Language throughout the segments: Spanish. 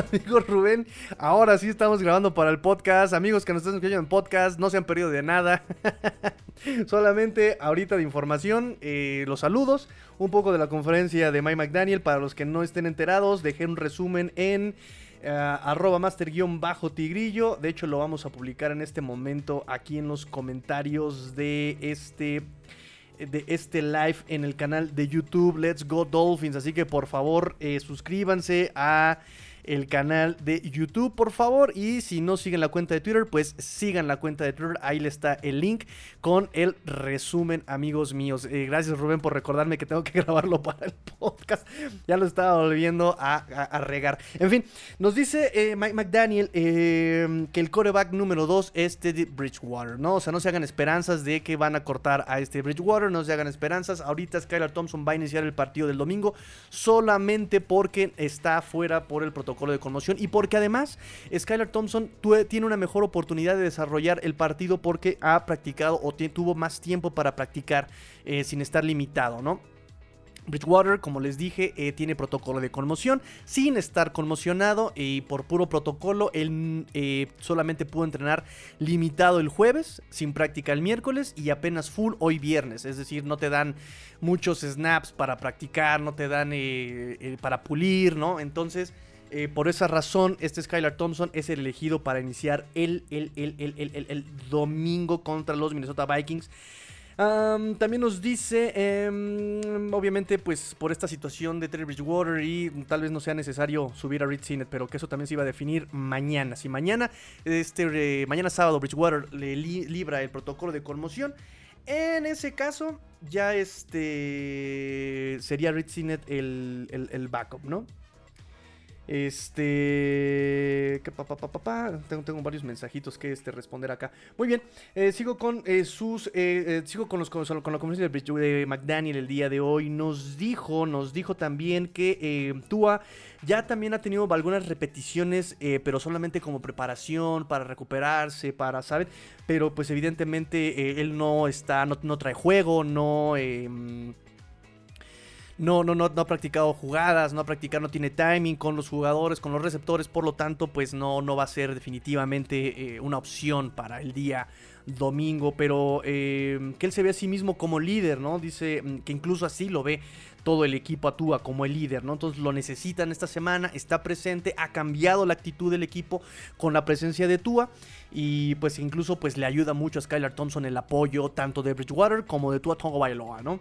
Amigo Rubén. Ahora sí estamos grabando para el podcast. Amigos que nos están escuchando en podcast, no se han perdido de nada. Solamente ahorita de información, eh, los saludos, un poco de la conferencia de Mike McDaniel. Para los que no estén enterados, dejé un resumen en uh, arroba master-tigrillo. De hecho, lo vamos a publicar en este momento aquí en los comentarios de este de este live en el canal de YouTube Let's Go Dolphins. Así que por favor eh, suscríbanse a el canal de YouTube, por favor. Y si no siguen la cuenta de Twitter, pues sigan la cuenta de Twitter. Ahí le está el link con el resumen, amigos míos. Eh, gracias, Rubén, por recordarme que tengo que grabarlo para el podcast. Ya lo estaba volviendo a, regar. En fin, nos dice eh, Mike McDaniel eh, que el coreback número 2 es Teddy Bridgewater, ¿no? O sea, no se hagan esperanzas de que van a cortar a este Bridgewater, no se hagan esperanzas. Ahorita Skylar Thompson va a iniciar el partido del domingo solamente porque está fuera por el protocolo de conmoción y porque además Skylar Thompson tiene una mejor oportunidad de desarrollar el partido porque ha practicado o tuvo más tiempo para practicar eh, sin estar limitado, ¿no? Bridgewater, como les dije, eh, tiene protocolo de conmoción, sin estar conmocionado y por puro protocolo, él eh, solamente pudo entrenar limitado el jueves, sin práctica el miércoles y apenas full hoy viernes, es decir, no te dan muchos snaps para practicar, no te dan para pulir, ¿no? Entonces... Eh, por esa razón, este Skylar Thompson es el elegido para iniciar el, el, el, domingo contra los Minnesota Vikings. también nos dice, em, obviamente, pues por esta situación de Terry Bridgewater y tal vez no sea necesario subir a Rich Sinet, pero que eso también se iba a definir mañana. Si mañana, este, mañana sábado, Bridgewater le libra el protocolo de conmoción, en ese caso ya este sería Rich Sinet el, el backup, ¿no? Este. tengo, varios mensajitos que este, responder acá. Muy bien. Eh, sigo con eh, sus. Eh, sigo con, la conferencia de McDaniel el día de hoy. Nos dijo, nos dijo también que Tua ya también ha tenido algunas repeticiones, pero solamente como preparación, para recuperarse, para. Pero pues evidentemente él no está, no trae juego, no em, no, no, no, no ha practicado jugadas, no ha practicado, no tiene timing con los jugadores, con los receptores, por lo tanto, pues no, no va a ser definitivamente eh, una opción para el día domingo, pero eh, que él se ve a sí mismo como líder, ¿no? Dice mm, que incluso así lo ve todo el equipo actúa como el líder, ¿no? Entonces lo necesitan esta semana, está presente, ha cambiado la actitud del equipo con la presencia de Tua y pues incluso pues le ayuda mucho a Skylar Thompson el apoyo tanto de Bridgewater como de Tua Tonga Bailoa, ¿no?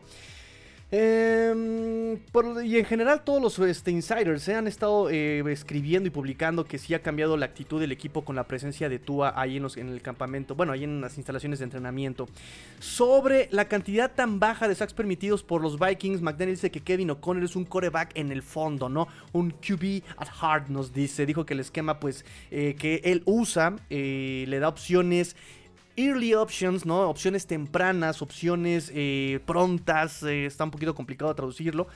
Em, y en general todos los este, insiders se han estado eh, escribiendo y publicando que sí ha cambiado la actitud del equipo con la presencia de Tua ahí en, en, el campamento, bueno, ahí en las instalaciones de entrenamiento. Sobre la cantidad tan baja de sacks permitidos por los Vikings, McDaniel dice que Kevin O'Connor es un coreback en el fondo, ¿no? Un QB at heart nos dice, dijo que el esquema pues eh, que él usa eh, le da opciones early options, ¿no? Opciones tempranas, opciones eh, prontas, eh, está un poquito complicado traducirlo.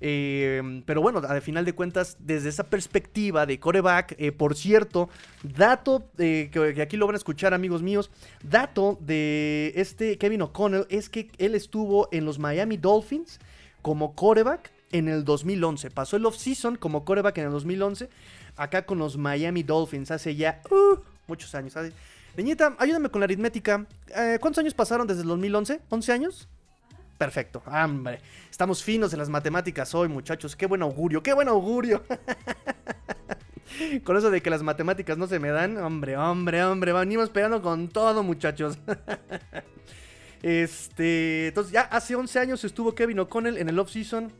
Eh, pero bueno, al final de cuentas, desde esa perspectiva de coreback, por cierto, dato que, aquí lo van a escuchar, amigos míos, dato de este Kevin O'Connell es que él estuvo en los Miami Dolphins como coreback en el 2011. Pasó el offseason como coreback en el 2011, acá con los Miami Dolphins hace ya uh, muchos años. Niñita, ayúdame con la aritmética. Eh, ¿Cuántos años pasaron desde el 2011? ¿11 años? Perfecto, hombre. Estamos finos en las matemáticas hoy, muchachos. Qué buen augurio, qué buen augurio. con eso de que las matemáticas no se me dan, hombre, hombre, hombre. Venimos pegando con todo, muchachos. este, entonces ya hace 11 años estuvo Kevin O'Connell en el off-season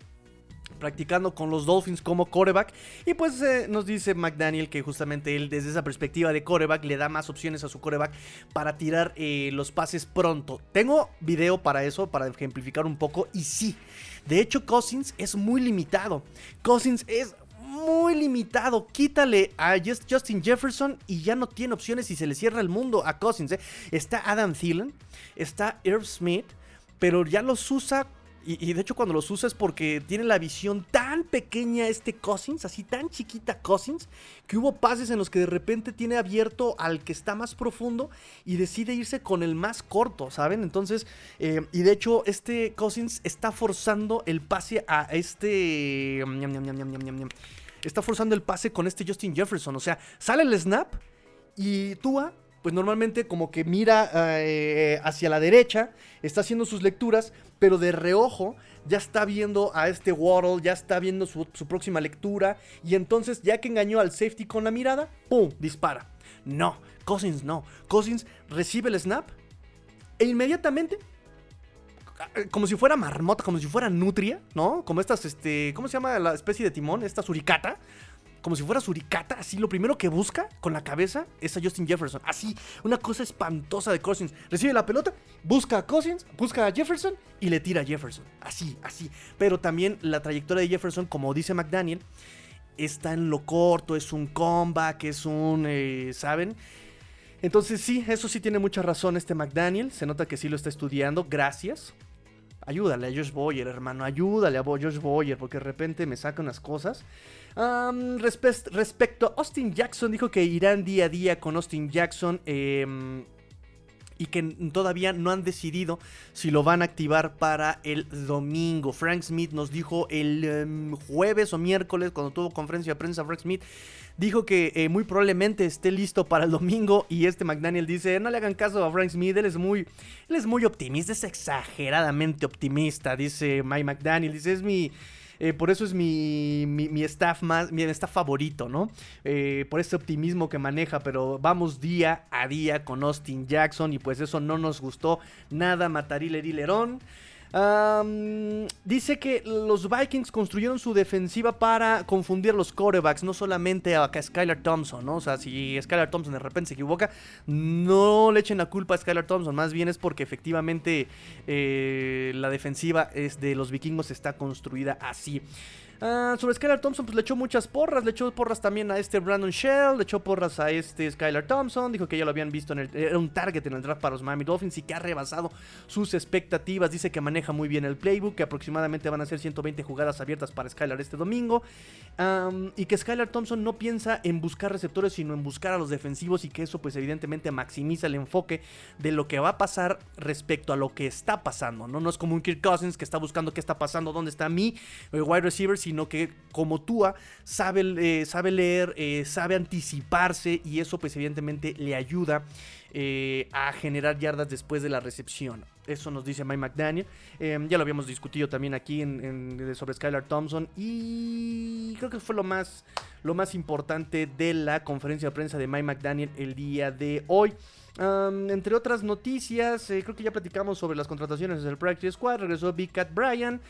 practicando con los Dolphins como coreback. Y pues eh, nos dice McDaniel que justamente él desde esa perspectiva de coreback le da más opciones a su coreback para tirar eh, los pases pronto. Tengo video para eso, para ejemplificar un poco. Y sí, de hecho Cousins es muy limitado. Cousins es muy limitado. Quítale a Justin Jefferson y ya no tiene opciones y se le cierra el mundo a Cousins. ¿eh? Está Adam Thielen, está Irv Smith, pero ya los usa y, de hecho cuando los usa es porque tiene la visión tan pequeña este Cousins, así tan chiquita Cousins, que hubo pases en los que de repente tiene abierto al que está más profundo y decide irse con el más corto, ¿saben? Entonces, eh, y de hecho este Cousins está forzando el pase a este... está forzando el pase con este Justin Jefferson. O sea, sale el snap y Tua pues normalmente como que mira eh, hacia la derecha, está haciendo sus lecturas, pero de reojo ya está viendo a este Waddle, ya está viendo su, su, próxima lectura, y entonces ya que engañó al safety con la mirada, ¡pum! dispara. No, Cousins no. Cousins recibe el snap e inmediatamente como si fuera marmota, como si fuera nutria, ¿no? Como estas, este, ¿cómo se llama la especie de timón? Esta suricata. Como si fuera suricata, así lo primero que busca con la cabeza es a Justin Jefferson. Así, una cosa espantosa de Cousins. Recibe la pelota, busca a Cousins, busca a Jefferson y le tira a Jefferson. Así, así. Pero también la trayectoria de Jefferson, como dice McDaniel, está en lo corto, es un comeback, es un, eh, ¿saben? Entonces sí, eso sí tiene mucha razón este McDaniel. Se nota que sí lo está estudiando. Gracias. Ayúdale a Josh Boyer, hermano. Ayúdale a Josh Boyer, porque de repente me saca unas cosas. Respecto a Austin Jackson, dijo que irán día a día con Austin Jackson. Em, y que todavía no han decidido si lo van a activar para el domingo. Frank Smith nos dijo el em, jueves o miércoles, cuando tuvo conferencia de prensa, Frank Smith dijo que eh, muy probablemente esté listo para el domingo y este McDaniel dice, no le hagan caso a Frank Smith, él es muy, él es muy optimista, es exageradamente optimista, dice Mike McDaniel, dice, es mi... Eh, por eso es mi, mi, staff más, mi staff favorito, ¿no? Eh, por ese optimismo que maneja, pero vamos día a día con Austin Jackson y pues eso no nos gustó nada, Matarile Dice que los Vikings construyeron su defensiva para confundir los corebacks, no solamente a Skylar Thompson, ¿no? O sea, si Skylar Thompson de repente se equivoca, no le echen la culpa a Skylar Thompson, más bien es porque efectivamente eh, la defensiva es de los vikingos está construida así. Ah, sobre Skylar Thompson, pues le echó muchas porras. Le echó porras también a este Brandon Shell. Le echó porras a este Skylar Thompson. Dijo que ya lo habían visto en el. Era un target en el draft para los Miami Dolphins y que ha rebasado sus expectativas. Dice que maneja muy bien el playbook. Que aproximadamente van a ser 120 jugadas abiertas para Skylar este domingo. y que Skylar Thompson no piensa en buscar receptores, sino en buscar a los defensivos. Y que eso, pues, evidentemente maximiza el enfoque de lo que va a pasar respecto a lo que está pasando. No, no es como un Kirk Cousins que está buscando qué está pasando, dónde está mi eh, wide receiver, que como Tua sabe, eh, sabe leer, eh, sabe anticiparse y eso pues evidentemente le ayuda eh, a generar yardas después de la recepción. Eso nos dice Mike McDaniel. Em, ya lo habíamos discutido también aquí sobre Skylar Thompson. Y creo que fue lo más, lo más importante de la conferencia de prensa de Mike McDaniel el día de hoy. entre otras noticias, creo que ya platicamos sobre las contrataciones del Practice Squad. Regresó Big Cat Bryan.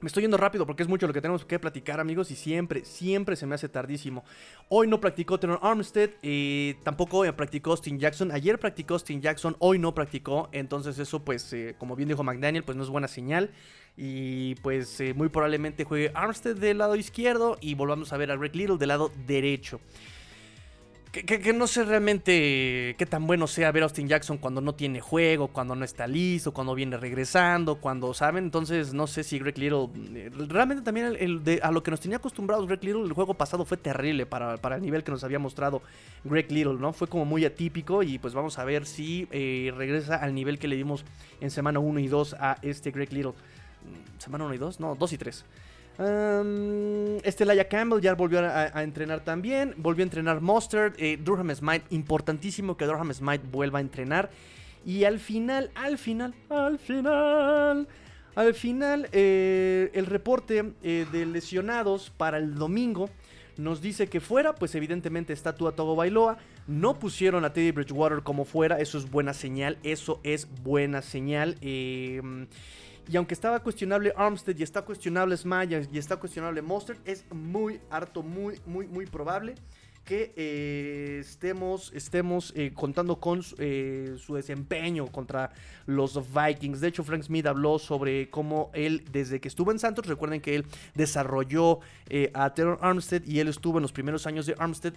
Me estoy yendo rápido porque es mucho lo que tenemos que platicar, amigos, y siempre, siempre se me hace tardísimo. Hoy no practicó Teron Armstead, y tampoco practicó Austin Jackson. Ayer practicó Austin Jackson, hoy no practicó. Entonces, eso, pues, eh, como bien dijo McDaniel, pues no es buena señal. Y pues eh, muy probablemente juegue Armstead del lado izquierdo y volvamos a ver a Greg Little del lado derecho. Que, no sé realmente qué tan bueno sea ver a Austin Jackson cuando no tiene juego, cuando no está listo, cuando viene regresando, cuando saben. Entonces, no sé si Greg Little. Eh, realmente también el, a lo que nos tenía acostumbrados Greg Little, el juego pasado fue terrible para, el nivel que nos había mostrado Greg Little, ¿no? Fue como muy atípico y pues vamos a ver si eh, regresa al nivel que le dimos en semana 1 y 2 a este Greg Little. Mm, ¿Semana 1 y 2? No, 2 y 3. Este Laia Campbell ya volvió a, entrenar también. Volvió a entrenar Mustard. Eh, Durham Smite, importantísimo que Durham Smite vuelva a entrenar. Y al final, al final, al final, al final, eh, el reporte eh, de lesionados para el domingo nos dice que fuera, pues evidentemente está Tua Togo Bailoa. No pusieron a Teddy Bridgewater como fuera, eso es buena señal, eso es buena señal. Eh, y aunque estaba cuestionable Armstead y está cuestionable Smaya y está cuestionable Mostert, es muy harto, muy, muy, muy probable que eh, estemos, estemos eh, contando con eh, su desempeño contra los Vikings. De hecho, Frank Smith habló sobre cómo él, desde que estuvo en Santos, recuerden que él desarrolló a Terror Armstead y él estuvo en los primeros años de Armstead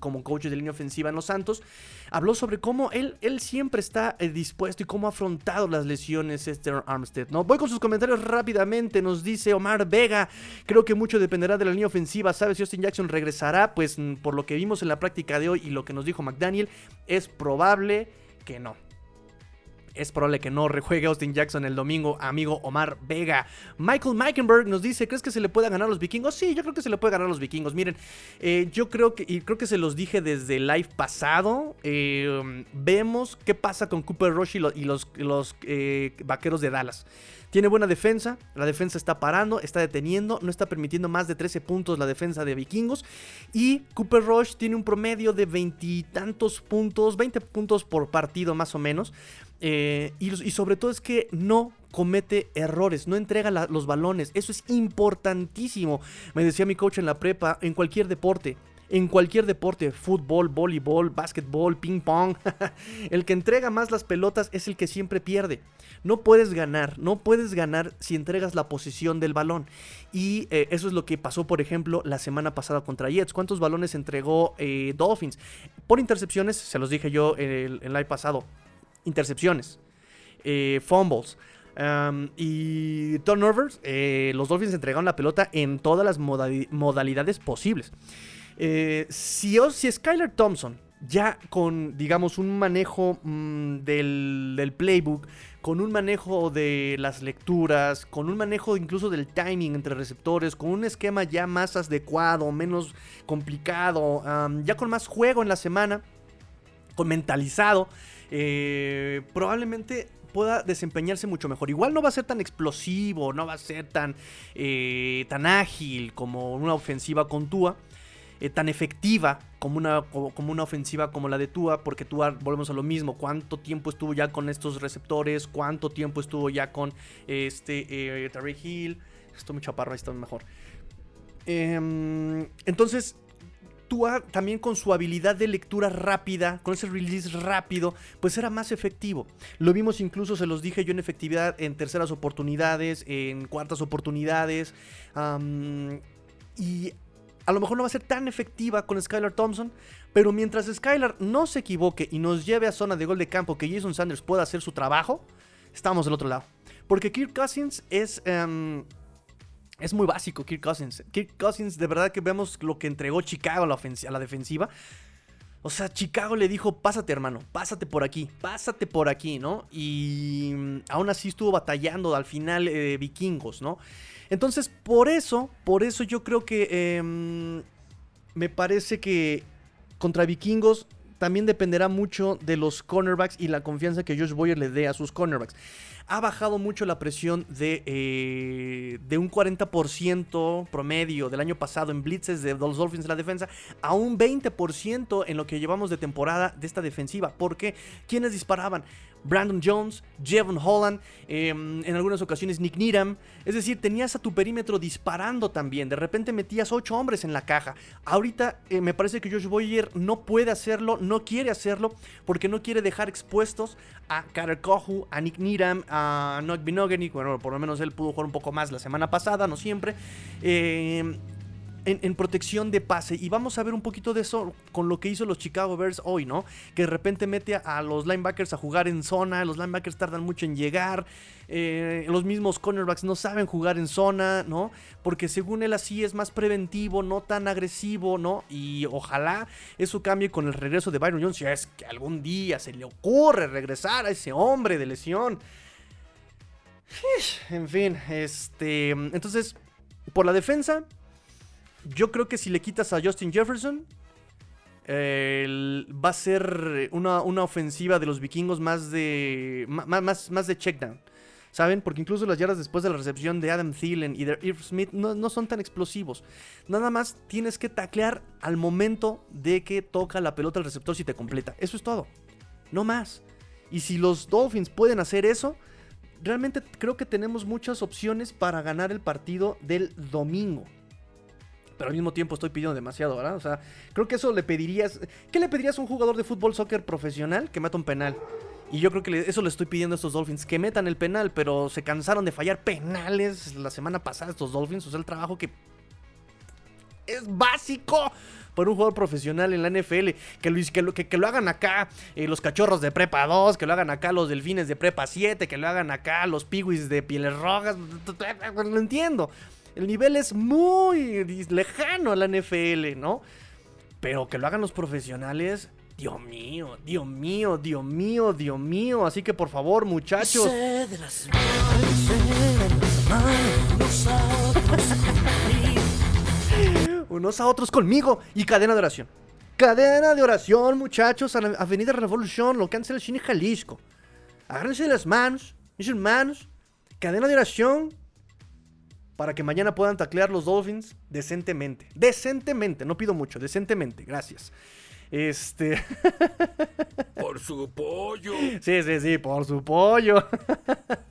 como coach de línea ofensiva en los Santos. Habló sobre cómo él, él siempre está dispuesto y cómo ha afrontado las lesiones este Armstead. ¿no? Voy con sus comentarios rápidamente. Nos dice Omar Vega. Creo que mucho dependerá de la línea ofensiva. ¿Sabes si Austin Jackson regresará? Pues por lo que vimos en la práctica de hoy y lo que nos dijo McDaniel, es probable que no. Es probable que no rejuegue Austin Jackson el domingo, amigo Omar Vega. Michael Meikenberg nos dice, ¿crees que se le pueda ganar a los vikingos? Sí, yo creo que se le puede ganar a los vikingos. Miren, eh, yo creo que, y creo que se los dije desde el live pasado, eh, vemos qué pasa con Cooper Rush y, los, los eh, vaqueros de Dallas. Tiene buena defensa, la defensa está parando, está deteniendo, no está permitiendo más de 13 puntos la defensa de vikingos. Y Cooper Rush tiene un promedio de veintitantos puntos, 20 puntos por partido más o menos. Eh, y, sobre todo es que no comete errores, no entrega los balones. Eso es importantísimo. Me decía mi coach en la prepa, en cualquier deporte. En cualquier deporte, fútbol, voleibol, básquetbol, ping pong, el que entrega más las pelotas es el que siempre pierde. No puedes ganar, no puedes ganar si entregas la posición del balón. Y eh, eso es lo que pasó, por ejemplo, la semana pasada contra Jets. ¿Cuántos balones entregó eh, Dolphins? Por intercepciones, se los dije yo en el, en live pasado intercepciones, eh, fumbles. y turnovers, eh, los Dolphins entregaron la pelota en todas las modalidades posibles. Eh, si, si Skyler Thompson, ya con, digamos, un manejo mm, del, del, playbook, con un manejo de las lecturas, con un manejo incluso del timing entre receptores, con un esquema ya más adecuado, menos complicado, ya con más juego en la semana, con mentalizado, eh, probablemente pueda desempeñarse mucho mejor. Igual no va a ser tan explosivo, no va a ser tan, eh, tan ágil como una ofensiva con Tua. Eh, tan efectiva como una, como una ofensiva como la de Tua, porque Tua, volvemos a lo mismo, cuánto tiempo estuvo ya con estos receptores, cuánto tiempo estuvo ya con este Terry Hill, esto muy chaparro, ahí está mejor. Em, entonces, también con su habilidad de lectura rápida, con ese release rápido, pues era más efectivo. Lo vimos incluso, se los dije yo, en efectividad en terceras oportunidades, en cuartas oportunidades. y a lo mejor no va a ser tan efectiva con Skylar Thompson, pero mientras Skylar no se equivoque y nos lleve a zona de gol de campo, que Jason Sanders pueda hacer su trabajo, estamos del otro lado. Porque Kirk Cousins es... Em, es muy básico Kirk Cousins. Kirk Cousins, de verdad que vemos lo que entregó Chicago a la, a la defensiva. O sea, Chicago le dijo, pásate hermano, pásate por aquí, pásate por aquí, ¿no? Y mm, aún así estuvo batallando al final eh, vikingos, ¿no? Entonces, por eso, por eso yo creo que em, me parece que contra vikingos también dependerá mucho de los cornerbacks y la confianza que Josh Boyer le dé a sus cornerbacks ha bajado mucho la presión de, eh, de un 40% promedio del año pasado en blitzes de los Dolphins la defensa a un 20% en lo que llevamos de temporada de esta defensiva. Porque quienes disparaban? Brandon Jones, Jevon Holland, em, en algunas ocasiones Nick Needham. Es decir, tenías a tu perímetro disparando también. De repente metías ocho hombres en la caja. Ahorita eh, me parece que Josh Boyer no puede hacerlo, no quiere hacerlo, porque no quiere dejar expuestos a Carter Kohu, a Nick Needham, a Nock Binogany. Bueno, por lo menos él pudo jugar un poco más la semana pasada, no siempre. Eh, en, protección de pase. Y vamos a ver un poquito de eso con lo que hizo los Chicago Bears hoy, ¿no? Que de repente mete a, los linebackers a jugar en zona. Los linebackers tardan mucho en llegar. Eh, los mismos cornerbacks no saben jugar en zona, ¿no? Porque según él así es más preventivo, no tan agresivo, ¿no? Y ojalá eso cambie con el regreso de Byron Jones. Si es que algún día se le ocurre regresar a ese hombre de lesión. En fin, este. Entonces, por la defensa, yo creo que si le quitas a Justin Jefferson, va a ser una, ofensiva de los vikingos más de, más, más de checkdown. ¿Saben? Porque incluso las yardas después de la recepción de Adam Thielen y de Irv Smith no, no, son tan explosivos. Nada más tienes que taclear al momento de que toca la pelota el receptor si te completa. Eso es todo. No más. Y si los Dolphins pueden hacer eso, realmente creo que tenemos muchas opciones para ganar el partido del domingo pero al mismo tiempo estoy pidiendo demasiado, ¿verdad? O sea, creo que eso le pedirías. ¿Qué le pedirías a un jugador de fútbol soccer profesional que meta un penal? Y yo creo que eso le estoy pidiendo a estos Dolphins, que metan el penal, pero se cansaron de fallar penales la semana pasada estos Dolphins. O sea, el trabajo que es básico para un jugador profesional en la NFL. Que lo, que, que, lo hagan acá eh, los cachorros de prepa 2, que lo hagan acá los delfines de prepa 7, que lo hagan acá los piwis de pieles rojas. Lo entiendo. El nivel es muy lejano a la NFL, ¿no? Pero que lo hagan los profesionales, Dios mío, Dios mío, Dios mío, Dios mío. Así que por favor, muchachos. Unos a otros conmigo y cadena de oración. Cadena de oración, muchachos, a la Avenida Revolución, lo que el Cine Jalisco. Agárrense de las manos, mis hermanos. Cadena de oración para que mañana puedan taclear los Dolphins decentemente. Decentemente, no pido mucho, decentemente, gracias. Este. Por su pollo. Sí, sí, sí, por su pollo.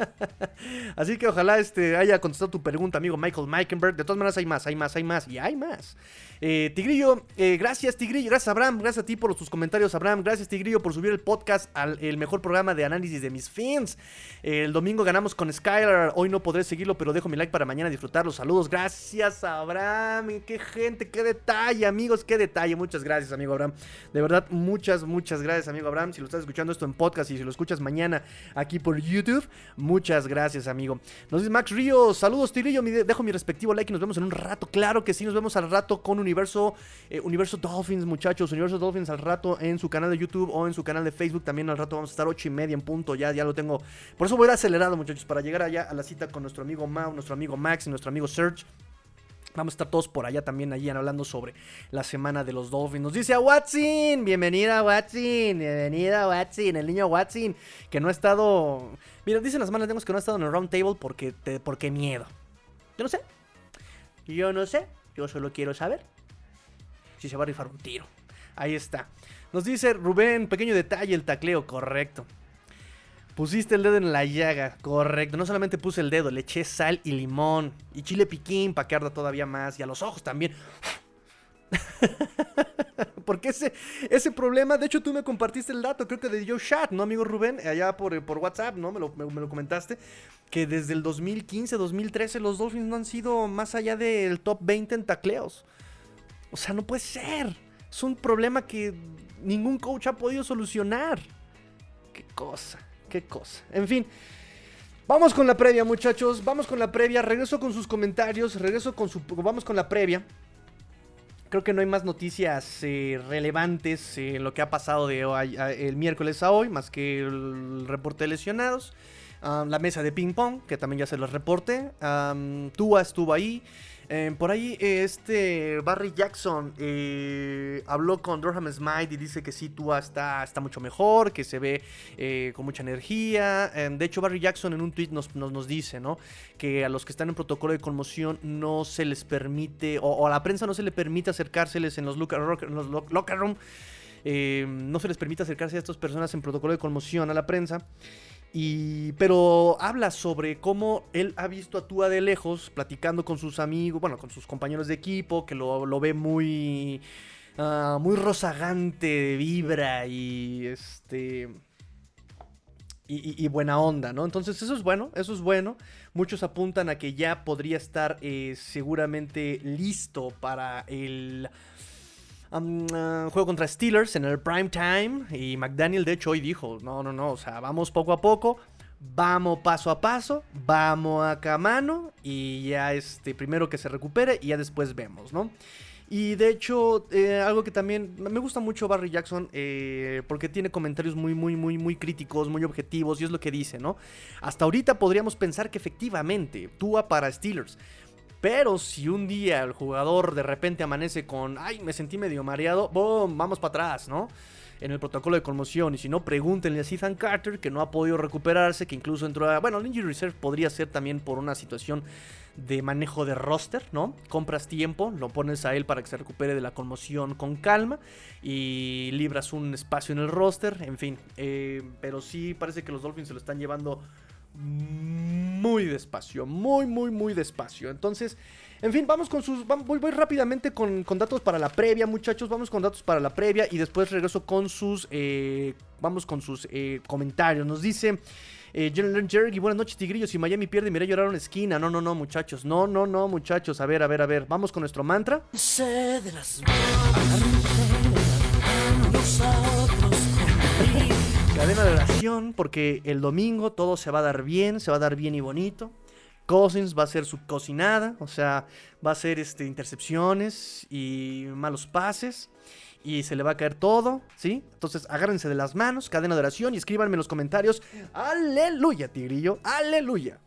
Así que ojalá este haya contestado tu pregunta, amigo Michael Meikenberg. De todas maneras, hay más, hay más, hay más y hay más. Eh, Tigrillo, eh, gracias, Tigrillo. Gracias, Abraham. Gracias a ti por tus comentarios, Abraham. Gracias, Tigrillo, por subir el podcast al el mejor programa de análisis de mis fans. el domingo ganamos con Skylar. Hoy no podré seguirlo, pero dejo mi like para mañana disfrutar los saludos. Gracias, Abraham. Qué gente, qué detalle, amigos, qué detalle. Muchas gracias, amigo Abraham. De verdad, muchas, muchas gracias, amigo Abraham. Si lo estás escuchando esto en podcast y si lo escuchas mañana aquí por YouTube, muchas gracias, amigo. Nos dice Max Ríos, saludos, Tigrillo. Dejo mi respectivo like y nos vemos en un rato. Claro que sí, nos vemos al rato con Universo, eh, Universo Dolphins, muchachos. Universo Dolphins al rato en su canal de YouTube o en su canal de Facebook. También al rato vamos a estar ocho y media en punto. Ya, ya lo tengo. Por eso voy a ir acelerado, muchachos, para llegar allá a la cita con nuestro amigo Mau, nuestro amigo Max y nuestro amigo Serge. Vamos a estar todos por allá también, allí hablando sobre la semana de los Dolphins. Nos dice a Watson, bienvenida Watson, bienvenida Watson, el niño Watson, que no ha estado... Mira, dicen las malas lenguas que no ha estado en el round table porque, te, porque miedo. Yo no sé. Yo no sé. Yo solo quiero saber si se va a rifar un tiro. Ahí está. Nos dice Rubén, pequeño detalle, el tacleo, correcto. Pusiste el dedo en la llaga, correcto. No solamente puse el dedo, le eché sal y limón. Y chile piquín para que arda todavía más. Y a los ojos también. Porque ese, ese problema, de hecho tú me compartiste el dato, creo que de Joe Chat, ¿no, amigo Rubén? Allá por, por WhatsApp, ¿no? Me lo, me, lo, comentaste. Que desde el 2015, 2013 los Dolphins no han sido más allá del top 20 en tacleos. O sea, no puede ser. Es un problema que ningún coach ha podido solucionar. Qué cosa qué cosa. En fin. Vamos con la previa, muchachos. Vamos con la previa. Regreso con sus comentarios. Regreso con su. Vamos con la previa. Creo que no hay más noticias eh, relevantes en lo que ha pasado de el miércoles a hoy, más que el reporte de lesionados. Ah, la mesa de ping pong, que también ya se los reporté. Tua estuvo ahí. Eh, por ahí este Barry Jackson eh, habló con Durham Smite y dice que sí, Tua está, está mucho mejor, que se ve eh, con mucha energía. de hecho, Barry Jackson en un tweet nos, nos, dice ¿no? que a los que están en protocolo de conmoción no se les permite, o, a la prensa no se le permite acercárseles en los locker, en los locker room. no se les permite acercarse a estas personas en protocolo de conmoción a la prensa. Y, pero habla sobre cómo él ha visto a Tua de lejos, platicando con sus amigos, bueno, con sus compañeros de equipo, que lo, ve muy, uh, muy rozagante de vibra y este... Y, y, buena onda, ¿no? Entonces eso es bueno, eso es bueno. Muchos apuntan a que ya podría estar eh, seguramente listo para el Ah, juego contra Steelers en el prime time. Y McDaniel, de hecho, hoy dijo: No, no, no, o sea, vamos poco a poco. Vamos paso a paso, vamos a mano y ya este, primero que se recupere y ya después vemos, ¿no? Y de hecho, eh, algo que también me gusta mucho Barry Jackson, eh, porque tiene comentarios muy, muy, muy, muy críticos, muy objetivos, y es lo que dice, ¿no? Hasta ahorita podríamos pensar que efectivamente, Tua para Steelers. Pero si un día el jugador de repente amanece con, ay, me sentí medio mareado, boom, vamos para atrás, ¿no? En el protocolo de conmoción. Y si no, pregúntenle a Ethan Carter, que no ha podido recuperarse, que incluso entró a. Bueno, el Injury Reserve podría ser también por una situación de manejo de roster, ¿no? Compras tiempo, lo pones a él para que se recupere de la conmoción con calma y libras un espacio en el roster, en fin. Eh, pero sí parece que los Dolphins se lo están llevando muy despacio, muy, muy, muy despacio. Entonces, en fin, vamos con sus. Voy, rápidamente con, datos para la previa, muchachos. Vamos con datos para la previa y después regreso con sus. Eh, vamos con sus eh, comentarios. Nos dice. Eh, Jerry, buenas noches, Tigrillos. Si Miami pierde, miré llorar en esquina. No, no, no, muchachos. No, no, no, muchachos. A ver, a ver, a ver. Vamos con nuestro mantra. Sé de las cadena de oración porque el domingo todo se va a dar bien, se va a dar bien y bonito. Cousins va a ser su cocinada, o sea, va a ser este, intercepciones y malos pases. y se le va a caer todo, ¿sí? Entonces agárrense de las manos, cadena de oración y escríbanme en los comentarios. Aleluya, tigrillo, aleluya.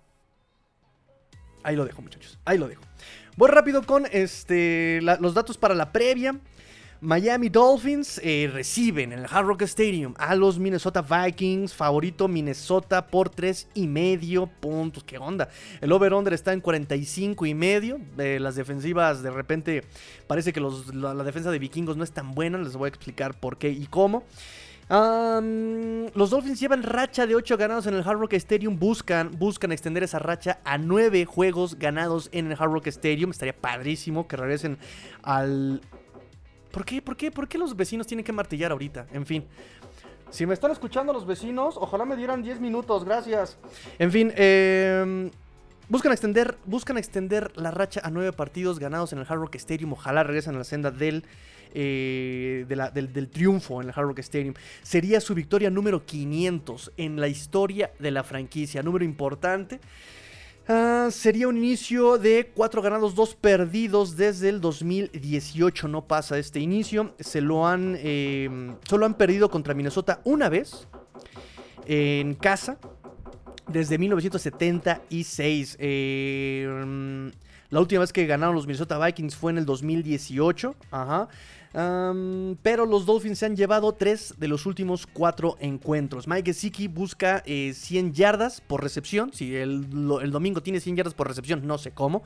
Ahí lo dejo, muchachos, ahí lo dejo. Voy rápido con este, los datos para la previa. Miami Dolphins eh, reciben en el Hard Rock Stadium a los Minnesota Vikings, favorito Minnesota por 3 y medio puntos. ¿Qué onda? El over-under está en 45 y medio. Eh, las defensivas de repente parece que la, defensa de vikingos no es tan buena. Les voy a explicar por qué y cómo. los Dolphins llevan racha de 8 ganados en el Hard Rock Stadium. Buscan, buscan extender esa racha a 9 juegos ganados en el Hard Rock Stadium. Estaría padrísimo que regresen al ¿Por qué? ¿Por qué? ¿Por qué los vecinos tienen que martillar ahorita? En fin. Si me están escuchando los vecinos, ojalá me dieran 10 minutos, gracias. En fin, em, buscan, extender, buscan extender la racha a 9 partidos ganados en el Hard Rock Stadium. Ojalá regresen a la senda del, eh, del, del, triunfo en el Hard Rock Stadium. Sería su victoria número 500 en la historia de la franquicia. Número importante. Ah, sería un inicio de 4 ganados, 2 perdidos desde el 2018. No pasa este inicio. Se lo han. Em, solo han perdido contra Minnesota una vez. En casa. Desde 1976. Em, la última vez que ganaron los Minnesota Vikings fue en el 2018. Ajá pero los Dolphins se han llevado tres de los últimos cuatro encuentros. Mike Gesicki busca 100 eh, yardas por recepción. Si el, domingo tiene 100 yardas por recepción, no sé cómo.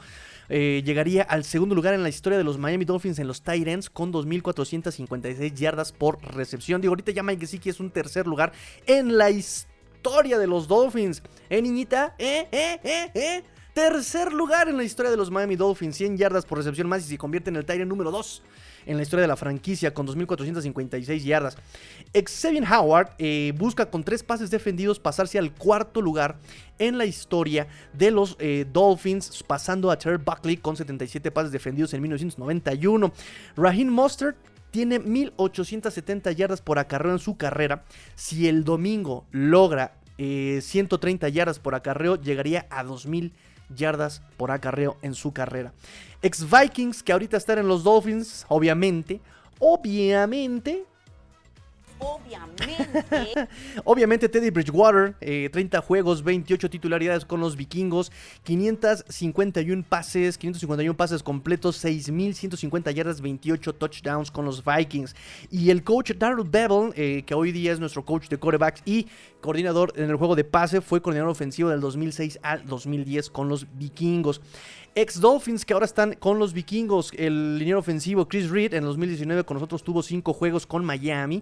Eh, llegaría al segundo lugar en la historia de los Miami Dolphins en los tight ends con 2.456 yardas por recepción. Digo, ahorita ya Mike Gesicki es un tercer lugar en la historia de los Dolphins. ¿Eh, niñita? ¿Eh, eh, eh, eh? Tercer lugar en la historia de los Miami Dolphins. 100 yardas por recepción más y se convierte en el end número 2 en la historia de la franquicia con 2.456 yardas. Xavier Howard eh, busca con tres pases defendidos pasarse al cuarto lugar en la historia de los eh, Dolphins, pasando a Terry Buckley con 77 pases defendidos en 1991. Raheem Mostert tiene 1870 yardas por acarreo en su carrera. Si el domingo logra 130 eh, yardas por acarreo, llegaría a 2000 yardas por acarreo en su carrera. Ex Vikings, que ahorita están en los Dolphins, obviamente. Obviamente. Obviamente. Obviamente Teddy Bridgewater, 30 eh, juegos, 28 titularidades con los vikingos, 551 pases, 551 pases completos, 6150 yardas, 28 touchdowns con los Vikings. Y el coach Darrell Bevel, eh, que hoy día es nuestro coach de quarterbacks y coordinador en el juego de pase, fue coordinador ofensivo del 2006 al 2010 con los vikingos. Ex Dolphins que ahora están con los vikingos. El liniero ofensivo Chris Reed en 2019 con nosotros tuvo cinco juegos con Miami,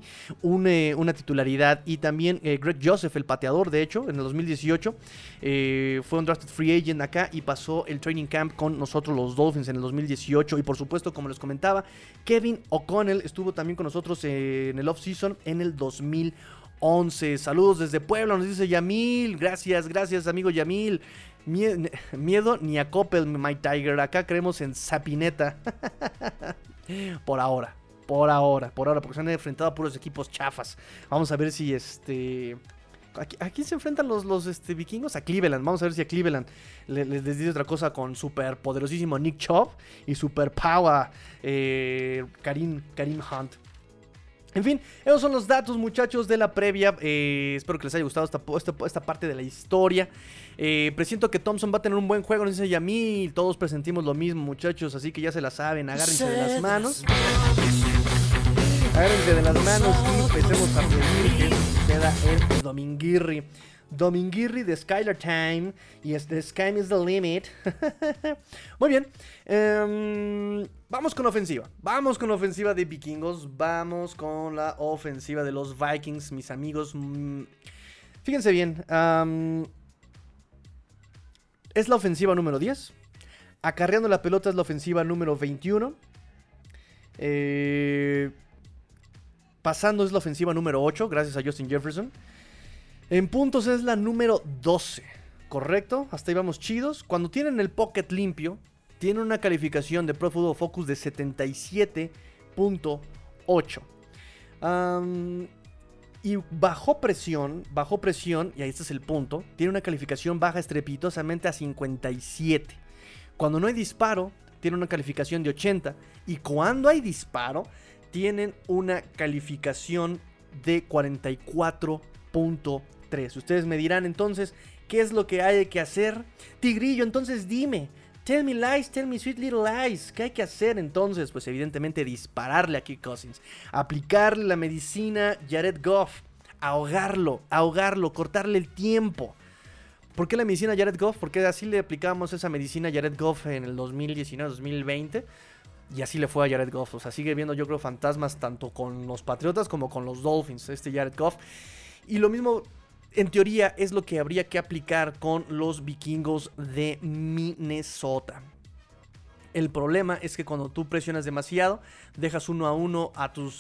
eh, una titularidad. Y también eh, Greg Joseph, el pateador, de hecho, en el 2018 eh, fue un drafted free agent acá y pasó el training camp con nosotros los Dolphins en el 2018. Y por supuesto, como les comentaba, Kevin O'Connell estuvo también con nosotros en el offseason en el 2011. Saludos desde Puebla, nos dice Yamil. Gracias, gracias, amigo Yamil. Miedo ni a Coppel, My Tiger. Acá creemos en Sapineta. por ahora. Por ahora, por ahora, porque se han enfrentado a puros equipos chafas. Vamos a ver si este. ¿A quién se enfrentan los, los este, vikingos? A Cleveland. Vamos a ver si a Cleveland les, dice otra cosa con super poderosísimo Nick Chubb y super power eh, Karim, Karim Hunt. En fin, esos son los datos, muchachos, de la previa. Eh, espero que les haya gustado esta, esta, parte de la historia. Eh, presiento que Thompson va a tener un buen juego, nos dice Yamil. Todos presentimos lo mismo, muchachos, así que ya se la saben. Agárrense de las manos. Agárrense de las manos y empecemos a reír que queda el Dominguirri. Dominguirri de Skylar Time. Y es The Sky is the Limit. Muy bien. Em, vamos con ofensiva. Vamos con ofensiva de vikingos. Vamos con la ofensiva de los Vikings, mis amigos. Mm, fíjense bien. Es la ofensiva número 10. Acarreando la pelota es la ofensiva número 21. Eh, pasando es la ofensiva número 8, gracias a Justin Jefferson. En puntos es la número 12, ¿correcto? Hasta ahí vamos chidos. Cuando tienen el pocket limpio, tienen una calificación de Pro Football Focus de 77.8. y bajo presión, bajo presión, y ahí este es el punto, tiene una calificación baja estrepitosamente a 57. Cuando no hay disparo, tiene una calificación de 80. Y cuando hay disparo, tienen una calificación de 44.3. Ustedes me dirán entonces, ¿qué es lo que hay que hacer? Tigrillo, entonces dime. Tell me lies, tell me sweet little lies. ¿Qué hay que hacer entonces? Pues evidentemente dispararle a Kirk Cousins. Aplicarle la medicina Jared Goff. Ahogarlo, ahogarlo, cortarle el tiempo. ¿Por qué la medicina Jared Goff? Porque así le aplicamos esa medicina Jared Goff en el 2019-2020. Y así le fue a Jared Goff. O sea, sigue viendo, yo creo, fantasmas tanto con los Patriotas como con los Dolphins, este Jared Goff. Y lo mismo, en teoría, es lo que habría que aplicar con los vikingos de Minnesota. El problema es que cuando tú presionas demasiado, dejas uno a uno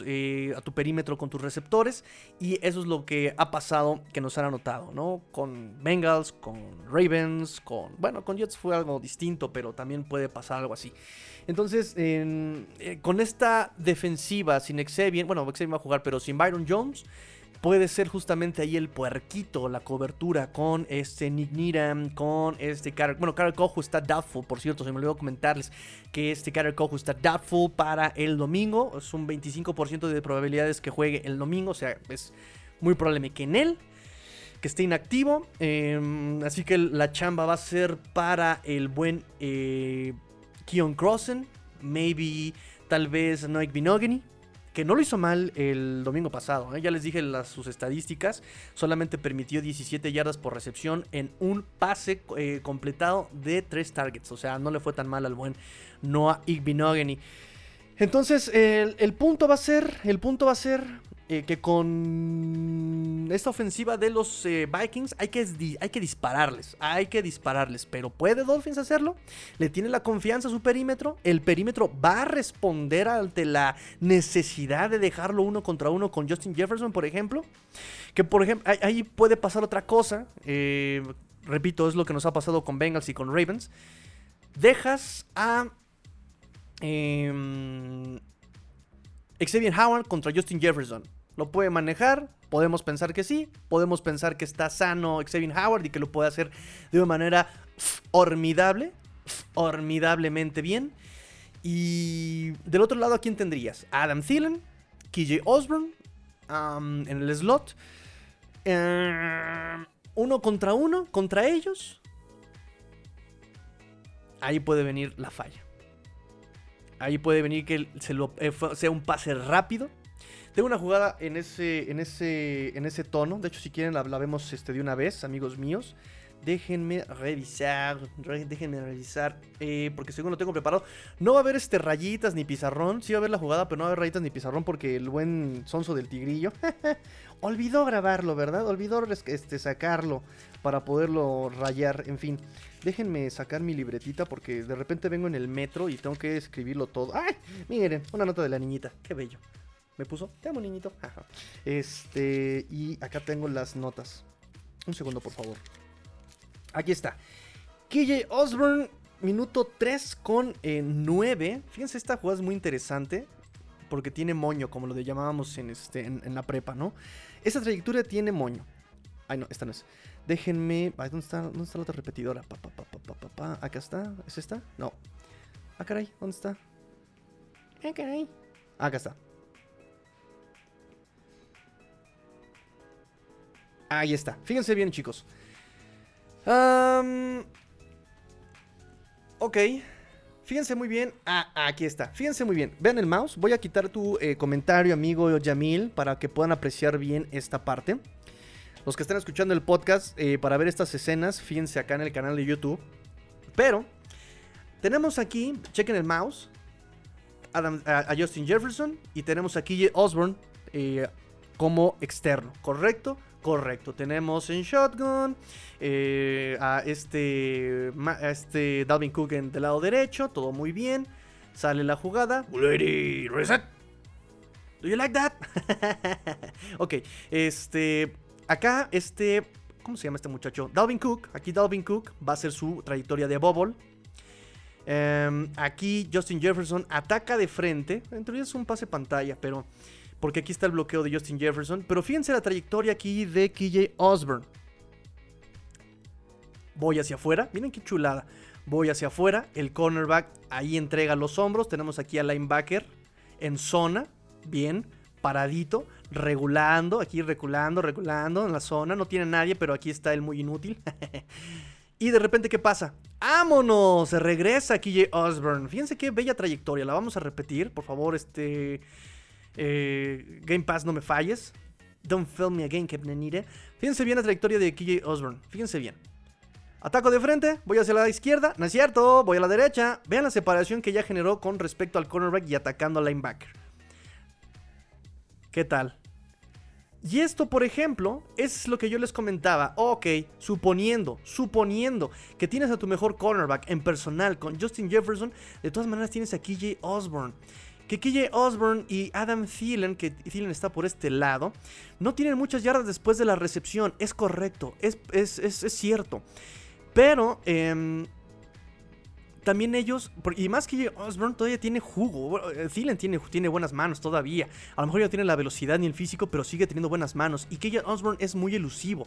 eh, a tu perímetro con tus receptores. Y eso es lo que ha pasado, que nos han anotado, ¿no? Con Bengals, con Ravens, con... Bueno, con Jets fue algo distinto, pero también puede pasar algo así. Entonces, eh, con esta defensiva sin Xavier, bueno, Xavier va a jugar, pero sin Byron Jones, puede ser justamente ahí el puerquito, la cobertura con este Nick con este Carter. Bueno, Carter Cojo está doubtful, por cierto, se me olvidó comentarles que este Carter Cojo está doubtful para el domingo. Es un 25% de probabilidades que juegue el domingo, o sea, es muy probable que en él que esté inactivo. Em, así que la chamba va a ser para el buen eh, Keon Crossen, maybe tal vez Noik Binogany, que no lo hizo mal el domingo pasado. ¿eh? Ya les dije las, sus estadísticas. Solamente permitió 17 yardas por recepción en un pase eh, completado de 3 targets. O sea, no le fue tan mal al buen Noah Igbinogany. Entonces, el, punto va a ser. El punto va a ser eh, que con esta ofensiva de los eh, Vikings hay que, hay que dispararles, hay que dispararles, pero ¿puede Dolphins hacerlo? ¿Le tiene la confianza a su perímetro? ¿El perímetro va a responder ante la necesidad de dejarlo uno contra uno con Justin Jefferson, por ejemplo? Que por ejemplo, ahí puede pasar otra cosa, eh, repito, es lo que nos ha pasado con Bengals y con Ravens. Dejas a... Xavier Howard contra Justin Jefferson. ¿Lo puede manejar? Podemos pensar que sí. Podemos pensar que está sano Xavier Howard y que lo puede hacer de una manera formidable. Formidablemente bien. Y del otro lado, ¿a quién tendrías? Adam Thielen, KJ Osborne en el slot. Em, uno contra uno, contra ellos. Ahí puede venir la falla. Ahí puede venir que eh, sea un pase rápido tengo una jugada en ese, en ese, en ese tono. De hecho, si quieren la, vemos este, de una vez, amigos míos. Déjenme revisar, déjenme revisar, eh, porque según lo tengo preparado, no va a haber este rayitas ni pizarrón, sí va a haber la jugada, pero no va a haber rayitas ni pizarrón porque el buen sonso del tigrillo olvidó grabarlo, ¿verdad? Olvidó este, sacarlo para poderlo rayar, en fin. Déjenme sacar mi libretita porque de repente vengo en el metro y tengo que escribirlo todo. ¡Ay! Miren, una nota de la niñita, qué bello. Me puso, te amo niñito. Este, y acá tengo las notas. Un segundo, por favor. Aquí está. KJ Osborne, minuto 3 con 9. Eh, Fíjense, esta jugada es muy interesante. Porque tiene moño, como lo llamábamos en, este, en, la prepa, ¿no? Esta trayectoria tiene moño. Ay, no, esta no es. Déjenme. ¿dónde, está, ¿Dónde está la otra repetidora? Pa, pa, pa, Acá está. ¿Es esta? No. Ah, caray. ¿Dónde está? Ah, caray. Acá está. Ahí está. Fíjense bien, chicos. ok. Fíjense muy bien. Ah, aquí está. Fíjense muy bien. Vean el mouse. Voy a quitar tu eh, comentario, amigo Yamil, para que puedan apreciar bien esta parte. Los que están escuchando el podcast, eh, para ver estas escenas, fíjense acá en el canal de YouTube. Pero, tenemos aquí, chequen el mouse, a, Justin Jefferson y tenemos aquí Osborne eh, como externo, ¿correcto? Correcto, tenemos en Shotgun eh, a, este, a este Dalvin Cook en del lado derecho, todo muy bien. Sale la jugada. Reset. Do you like that? ok, este. Acá, este. ¿Cómo se llama este muchacho? Dalvin Cook. Aquí Dalvin Cook va a ser su trayectoria de Bubble. Em, aquí Justin Jefferson ataca de frente. En es un pase pantalla, pero porque aquí está el bloqueo de Justin Jefferson. Pero fíjense la trayectoria aquí de KJ Osborne. Voy hacia afuera, miren qué chulada. Voy hacia afuera, el cornerback ahí entrega los hombros. Tenemos aquí al linebacker en zona. bien, paradito, regulando, aquí reculando, regulando en la zona. No tiene nadie, pero aquí está él muy inútil. y de repente, ¿qué pasa? ¡Vámonos! Se regresa KJ Osborne. Fíjense qué bella trayectoria. La vamos a repetir. Por favor, este. eh, Game Pass, no me falles. Don't film me again, Captain Fíjense bien la trayectoria de KJ Osborne. Fíjense bien. Ataco de frente, voy hacia la izquierda, no es cierto, voy a la derecha. Vean la separación que ya generó con respecto al cornerback y atacando al linebacker. ¿Qué tal? Y esto, por ejemplo, es lo que yo les comentaba. Ok, suponiendo, suponiendo que tienes a tu mejor cornerback en personal con Justin Jefferson, de todas maneras tienes a KJ Osborne. Que KJ Osborne y Adam Thielen, que Thielen está por este lado, no tienen muchas yardas después de la recepción. Es correcto, es, es, es, cierto. Pero eh, también ellos, y más que Osborne todavía tiene jugo. Thielen tiene, tiene buenas manos todavía. A lo mejor ya tiene la velocidad ni el físico, pero sigue teniendo buenas manos. Y que Osborne es muy elusivo.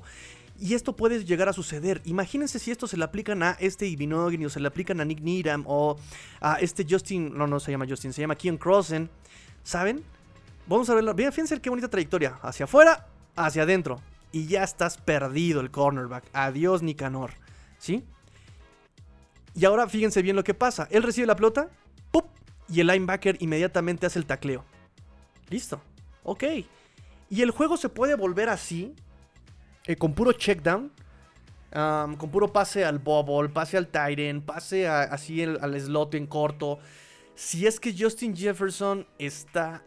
Y esto puede llegar a suceder. Imagínense si esto se le aplican a este Ibinogini o se le aplican a Nick Needham o a este Justin. No, no se llama Justin, se llama Kian Crossen. ¿Saben? Vamos a verlo. Fíjense qué bonita trayectoria. Hacia afuera, hacia adentro. Y ya estás perdido el cornerback. Adiós, Nicanor. ¿Sí? Y ahora fíjense bien lo que pasa. Él recibe la pelota, ¡pup! Y el linebacker inmediatamente hace el tacleo. Listo. Ok. Y el juego se puede volver así. Eh, con puro check down. Con puro pase al bobble, pase al tight pase a, así al slot en corto. Si es que Justin Jefferson está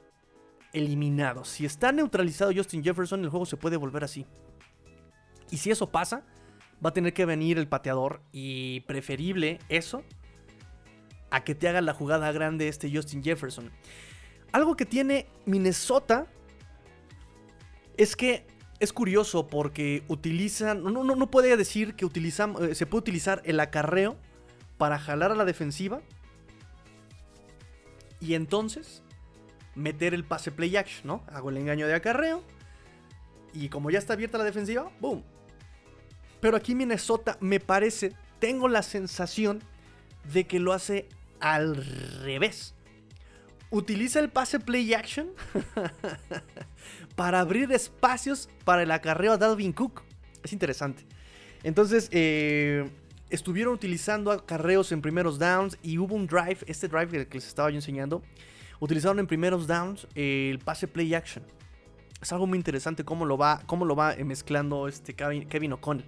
eliminado. Si está neutralizado Justin Jefferson, el juego se puede volver así. Y si eso pasa, va a tener que venir el pateador y preferible eso a que te haga la jugada grande este Justin Jefferson. Algo que tiene Minnesota es que es curioso porque utilizan, no, no, no puede decir que eh, se puede utilizar el acarreo para jalar a la defensiva y entonces meter el pase play action, ¿no? Hago el engaño de acarreo y como ya está abierta la defensiva, boom, pero aquí Minnesota me parece, tengo la sensación de que lo hace al revés. Utiliza el pase play action para abrir espacios para el acarreo a Dalvin Cook. Es interesante. Entonces, eh, estuvieron utilizando acarreos en primeros downs y hubo un drive, este drive que les estaba yo enseñando, utilizaron en primeros downs el pase play action. Es algo muy interesante cómo lo va, cómo lo va mezclando este Kevin O'Connell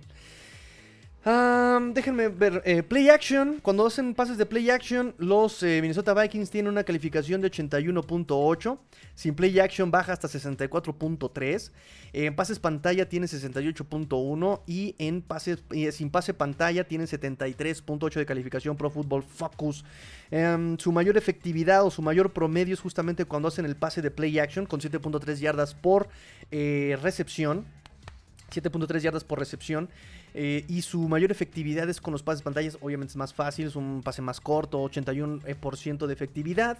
déjenme ver. Eh, play action. Cuando hacen pases de play action, los eh, Minnesota Vikings tienen una calificación de 81.8. Sin play action baja hasta 64.3. En pases pantalla tiene 68.1. Y en pases sin pase pantalla tienen 73.8 de calificación Pro Football Focus. Em, su mayor efectividad o su mayor promedio es justamente cuando hacen el pase de play action con 7.3 yardas por eh, recepción. 7.3 yardas por recepción. Eh, y su mayor efectividad es con los pases pantallas. Obviamente es más fácil, es un pase más corto, 81% de efectividad.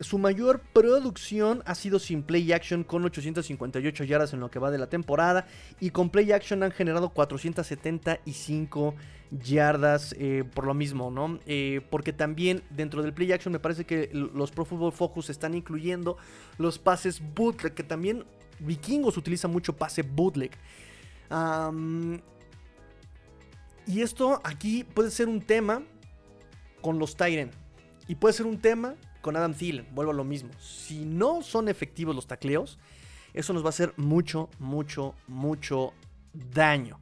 su mayor producción ha sido sin play action con 858 yardas en lo que va de la temporada. Y con play action han generado 475 yardas eh, por lo mismo, ¿no? Eh, porque también dentro del play action me parece que los Pro Football Focus están incluyendo los pases bootleg, que también Vikingos utiliza mucho pase bootleg y esto aquí puede ser un tema con los Tyren. Y puede ser un tema con Adam Thielen. Vuelvo a lo mismo. Si no son efectivos los tacleos, eso nos va a hacer mucho, mucho, mucho daño.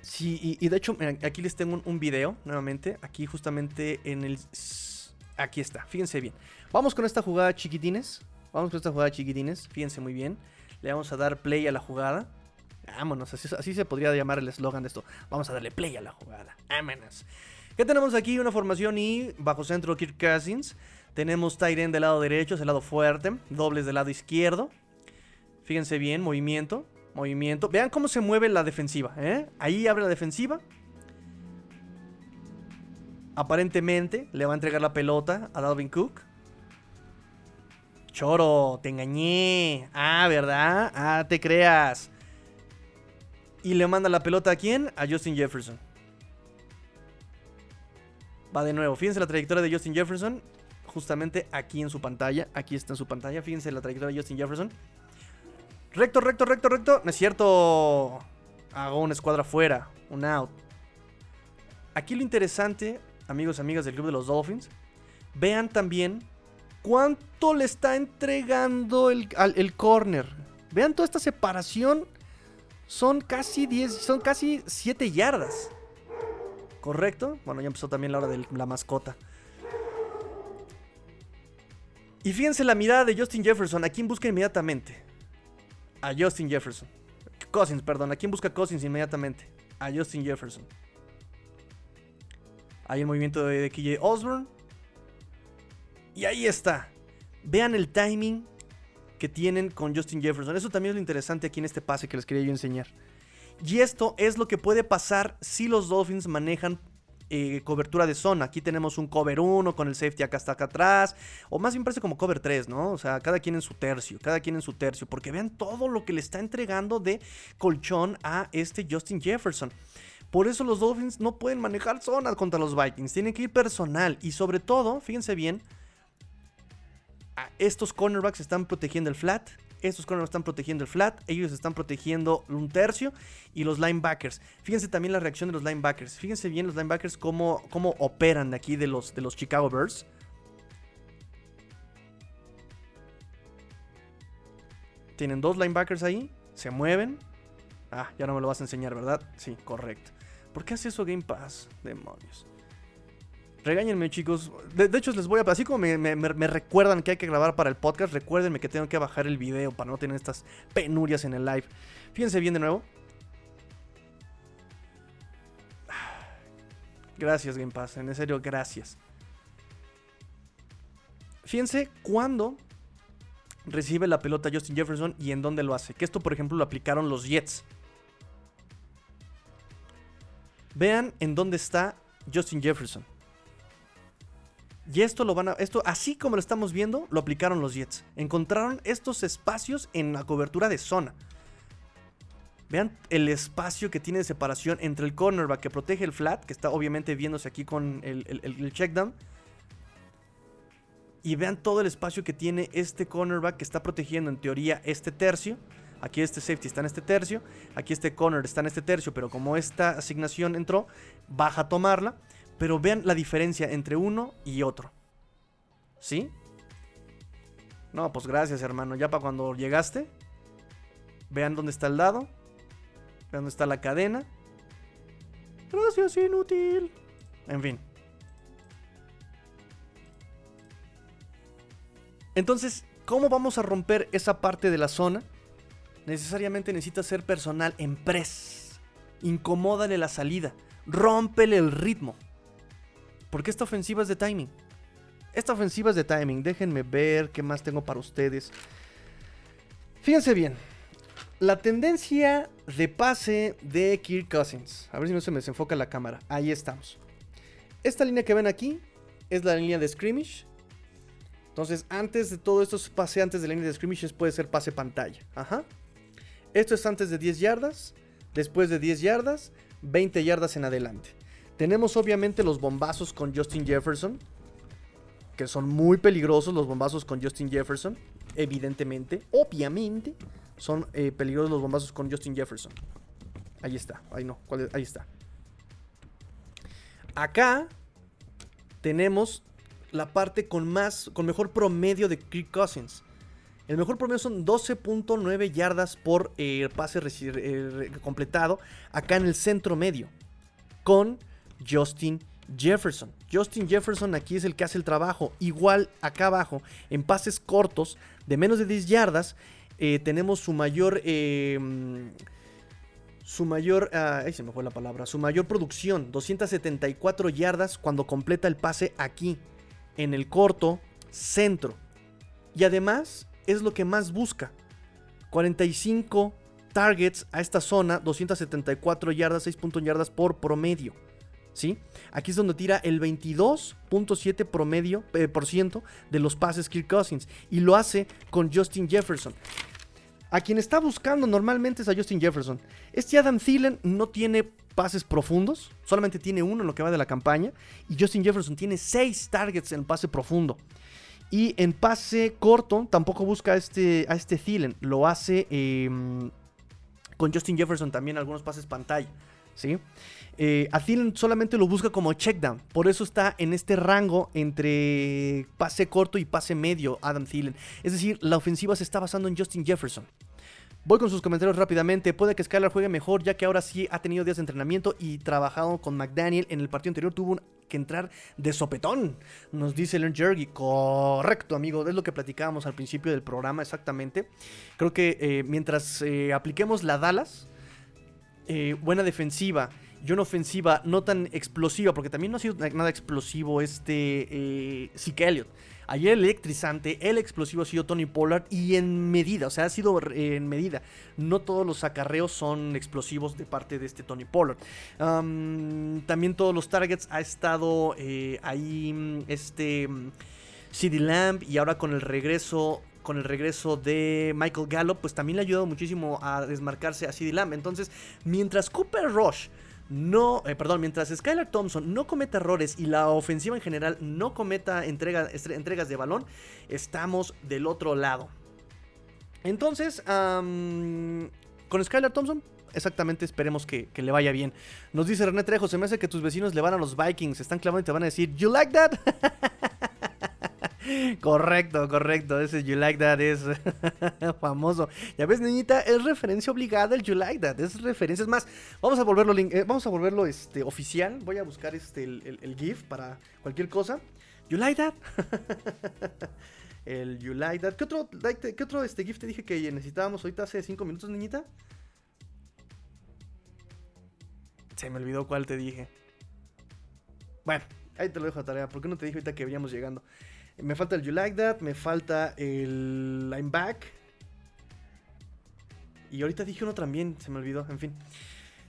sí, y, de hecho, aquí les tengo un, un, video nuevamente. Aquí justamente en el... Aquí está, fíjense bien. Vamos con esta jugada chiquitines. Vamos con esta jugada chiquitines. Fíjense muy bien. Le vamos a dar play a la jugada. Vámonos, así, se podría llamar el eslogan de esto. Vamos a darle play a la jugada. Vámonos. ¿Qué tenemos aquí? Una formación y bajo centro Kirk Cousins. Tenemos Tyren del lado derecho, es el lado fuerte. Dobles del lado izquierdo. Fíjense bien, movimiento. Movimiento. Vean cómo se mueve la defensiva. ¿eh? Ahí abre la defensiva. Aparentemente le va a entregar la pelota a Dalvin Cook. Choro, te engañé. Ah, ¿verdad? Ah, te creas. Y le manda la pelota a quién? A Justin Jefferson. Va de nuevo. Fíjense la trayectoria de Justin Jefferson. Justamente aquí en su pantalla. Aquí está en su pantalla. Fíjense la trayectoria de Justin Jefferson. Recto, recto, recto, recto. No es cierto. Hago una escuadra fuera. Un out. Aquí lo interesante, amigos y amigas del Club de los Dolphins. Vean también cuánto le está entregando el, el corner. Vean toda esta separación. Son casi 10, son casi 7 yardas. ¿Correcto? Bueno, ya empezó también la hora de la mascota. Y fíjense la mirada de Justin Jefferson. ¿A quién busca inmediatamente? A Justin Jefferson. Cousins, perdón. ¿A quién busca Cousins inmediatamente? A Justin Jefferson. Hay el movimiento de, de KJ Osborne. Y ahí está. Vean el timing que tienen con Justin Jefferson. Eso también es lo interesante aquí en este pase que les quería yo enseñar. Y esto es lo que puede pasar si los Dolphins manejan eh, cobertura de zona. Aquí tenemos un cover 1 con el safety acá hasta acá atrás. O más bien parece como cover 3, ¿no? O sea, cada quien en su tercio, cada quien en su tercio. Porque vean todo lo que le está entregando de colchón a este Justin Jefferson. Por eso los Dolphins no pueden manejar zona contra los Vikings. Tienen que ir personal. Y sobre todo, fíjense bien, estos cornerbacks están protegiendo el flat. Estos cornerbacks están protegiendo el flat. Ellos están protegiendo un tercio. Y los linebackers. Fíjense también la reacción de los linebackers. Fíjense bien los linebackers cómo, cómo operan aquí de los, de los Chicago Bears. Tienen dos linebackers ahí. Se mueven. Ah, ya no me lo vas a enseñar, ¿verdad? Sí, correcto. ¿Por qué hace eso Game Pass? Demonios. Regáñenme, chicos. De, hecho, les voy a. Así como me, recuerdan que hay que grabar para el podcast, recuérdenme que tengo que bajar el video para no tener estas penurias en el live. Fíjense bien de nuevo. Gracias, Game Pass. En serio, gracias. Fíjense cuándo recibe la pelota Justin Jefferson y en dónde lo hace. Que esto, por ejemplo, lo aplicaron los Jets. Vean en dónde está Justin Jefferson. Y esto lo van a. Esto, así como lo estamos viendo, lo aplicaron los Jets. Encontraron estos espacios en la cobertura de zona. Vean el espacio que tiene de separación entre el cornerback que protege el flat, que está obviamente viéndose aquí con el, el, checkdown. Y vean todo el espacio que tiene este cornerback que está protegiendo en teoría este tercio. Aquí este safety está en este tercio. Aquí este corner está en este tercio. Pero como esta asignación entró, baja a tomarla. Pero vean la diferencia entre uno y otro. ¿Sí? No, pues gracias, hermano. Ya para cuando llegaste. Vean dónde está el dado. Vean dónde está la cadena. Gracias, inútil. En fin. Entonces, ¿cómo vamos a romper esa parte de la zona? Necesariamente necesita ser personal en press. Incomódale la salida. Rómpele el ritmo. Porque esta ofensiva es de timing. Esta ofensiva es de timing. Déjenme ver qué más tengo para ustedes. Fíjense bien. La tendencia de pase de Kirk Cousins. A ver si no se me desenfoca la cámara. Ahí estamos. Esta línea que ven aquí es la línea de scrimmage. Entonces, antes de todo esto, pase antes de la línea de scrimmage, puede ser pase pantalla. Ajá. Esto es antes de 10 yardas. Después de 10 yardas, 20 yardas en adelante. Tenemos obviamente los bombazos con Justin Jefferson, que son muy peligrosos los bombazos con Justin Jefferson, evidentemente, obviamente, son eh, peligrosos los bombazos con Justin Jefferson. Ahí está, ahí no, ahí está. Acá tenemos la parte con más, con mejor promedio de Kirk Cousins. El mejor promedio son 12.9 yardas por eh, pase eh, completado acá en el centro medio. Con Justin Jefferson. Justin Jefferson aquí es el que hace el trabajo. Igual acá abajo, en pases cortos de menos de 10 yardas, eh, tenemos su mayor... Em, su mayor... Ah, se me fue la palabra. Su mayor producción, 274 yardas cuando completa el pase aquí, en el corto centro. Y además es lo que más busca. 45 targets a esta zona, 274 yardas, 6 yardas por promedio. ¿Sí? Aquí es donde tira el 22.7 promedio eh, por ciento de los pases Kirk Cousins y lo hace con Justin Jefferson. A quien está buscando normalmente es a Justin Jefferson. Este Adam Thielen no tiene pases profundos, solamente tiene uno en lo que va de la campaña. Y Justin Jefferson tiene seis targets en pase profundo. Y en pase corto tampoco busca a este, a este Thielen. Lo hace em, con Justin Jefferson también algunos pases pantalla. ¿sí? Eh, a Thielen solamente lo busca como checkdown. Por eso está en este rango entre pase corto y pase medio Adam Thielen. Es decir, la ofensiva se está basando en Justin Jefferson. Voy con sus comentarios rápidamente. Puede que Skylar juegue mejor ya que ahora sí ha tenido días de entrenamiento y trabajado con McDaniel. En el partido anterior tuvo que entrar de sopetón. Nos dice Len Jergy. Correcto, amigo. Es lo que platicábamos al principio del programa exactamente. Creo que eh, mientras eh, apliquemos la Dallas, eh, buena defensiva y una ofensiva no tan explosiva, porque también no ha sido nada explosivo este eh, Zeke Elliott. Ayer el electrizante, el explosivo ha sido Tony Pollard y en medida, o sea, ha sido en medida. No todos los acarreos son explosivos de parte de este Tony Pollard. también todos los targets ha estado eh, ahí este CD Lamb y ahora con el regreso con el regreso de Michael Gallup, pues también le ha ayudado muchísimo a desmarcarse a CD Lamb. Entonces, mientras Cooper Rush no, eh, perdón, mientras Skylar Thompson no cometa errores y la ofensiva en general no cometa entregas de balón, estamos del otro lado. Entonces, con Skylar Thompson, exactamente esperemos que, le vaya bien. Nos dice René Trejo, se me hace que tus vecinos le van a los Vikings, están clavando y te van a decir, ¿You like that? correcto, correcto. Ese You Like That es famoso. Ya ves, niñita, es referencia obligada el You Like That. Es referencia. Es más, vamos a volverlo, eh, vamos a volverlo este, oficial. Voy a buscar este, el, GIF para cualquier cosa. You Like That. el You Like That. ¿Qué otro, ¿qué otro este, GIF te dije que necesitábamos ahorita hace 5 minutos, niñita? Se me olvidó cuál te dije. Bueno, ahí te lo dejo a tarea. ¿Por qué no te dije ahorita que veníamos llegando? Me falta el You Like That, me falta el Lineback. Y ahorita dije uno también, se me olvidó, en fin.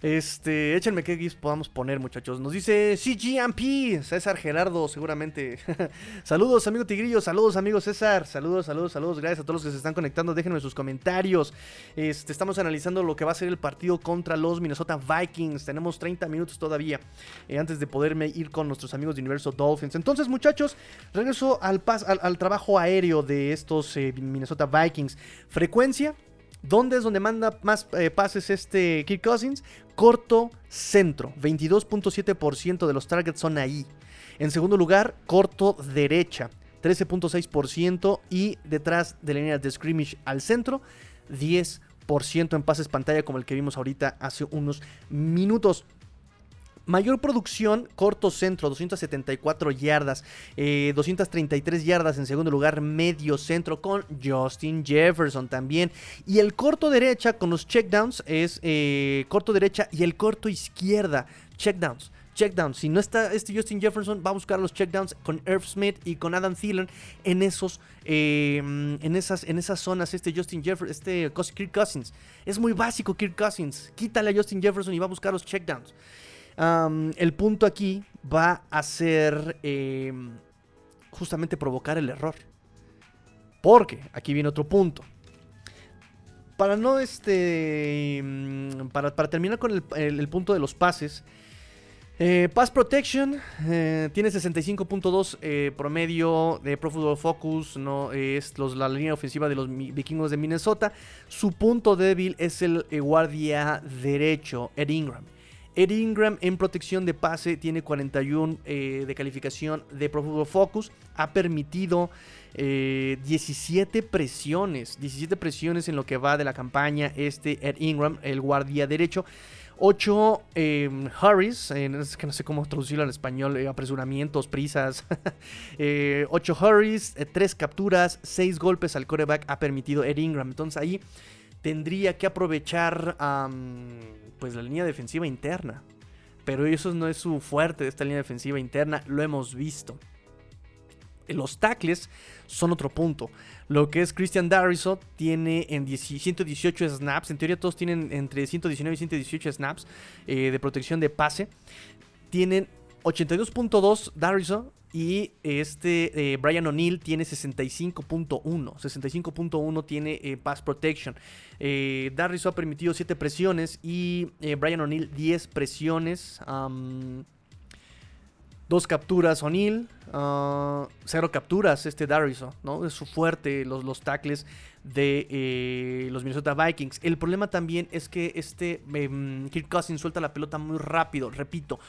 Este, échenme qué GIFs podamos poner, muchachos. Nos dice CGMP, César Gerardo, seguramente. saludos, amigo Tigrillo, saludos, amigo César. Saludos, saludos, saludos. Gracias a todos los que se están conectando. Déjenme sus comentarios. Este, estamos analizando lo que va a ser el partido contra los Minnesota Vikings. Tenemos 30 minutos todavía eh, antes de poderme ir con nuestros amigos de Universo Dolphins. Entonces, muchachos, regreso al, al, trabajo aéreo de estos eh, Minnesota Vikings. Frecuencia ¿Dónde es donde manda más eh, pases este Kirk Cousins? Corto centro. 22.7% de los targets son ahí. En segundo lugar, corto derecha. 13.6% y detrás de la línea de scrimmage al centro, 10% en pases pantalla como el que vimos ahorita hace unos minutos. Mayor producción, corto centro, 274 yardas, 233 eh, yardas en segundo lugar, medio centro con Justin Jefferson también. Y el corto derecha con los checkdowns es eh, corto derecha y el corto izquierda, checkdowns. Checkdowns. Si no está este Justin Jefferson, va a buscar los checkdowns con Irv Smith y con Adam Thielen en esos, em, en esas, en esas zonas. Este Justin Jefferson, este Kirk Cousins. Es muy básico Kirk Cousins. Quítale a Justin Jefferson y va a buscar los checkdowns el punto aquí va a ser em, justamente provocar el error. Porque aquí viene otro punto. Para no este. Em, para, terminar con el, punto de los pases. Eh, pass Protection eh, tiene 65.2 eh, promedio de Pro Football Focus. No es la línea ofensiva de los vikingos de Minnesota. Su punto débil es el guardia derecho, Ed Ingram. Ed Ingram en protección de pase tiene 41 eh, de calificación de Pro Football Focus. Ha permitido 17 eh, presiones. 17 presiones en lo que va de la campaña. Este Ed Ingram, el guardia derecho. 8 em, hurries, es que no sé cómo traducirlo en español, eh, apresuramientos, prisas. 8 hurries, 3 capturas, 6 golpes al coreback ha permitido Ed Ingram. Entonces ahí tendría que aprovechar pues la línea defensiva interna. Pero eso no es su fuerte de esta línea defensiva interna, lo hemos visto. Los tackles son otro punto. Lo que es Christian Darriso tiene en 118 snaps. En teoría todos tienen entre 119 y 118 snaps eh, de protección de pase. Tienen 82.2 Darriso Y este eh, Brian O'Neill tiene 65.1. 65.1 tiene eh, Pass Protection. Eh, Darriso ha permitido 7 presiones y Brian O'Neill 10 presiones. dos capturas O'Neill. Uh, cero capturas este Darriso, ¿no? Es su fuerte los, los tackles de los Minnesota Vikings. El problema también es que este em, Kirk Cousins suelta la pelota muy rápido, repito.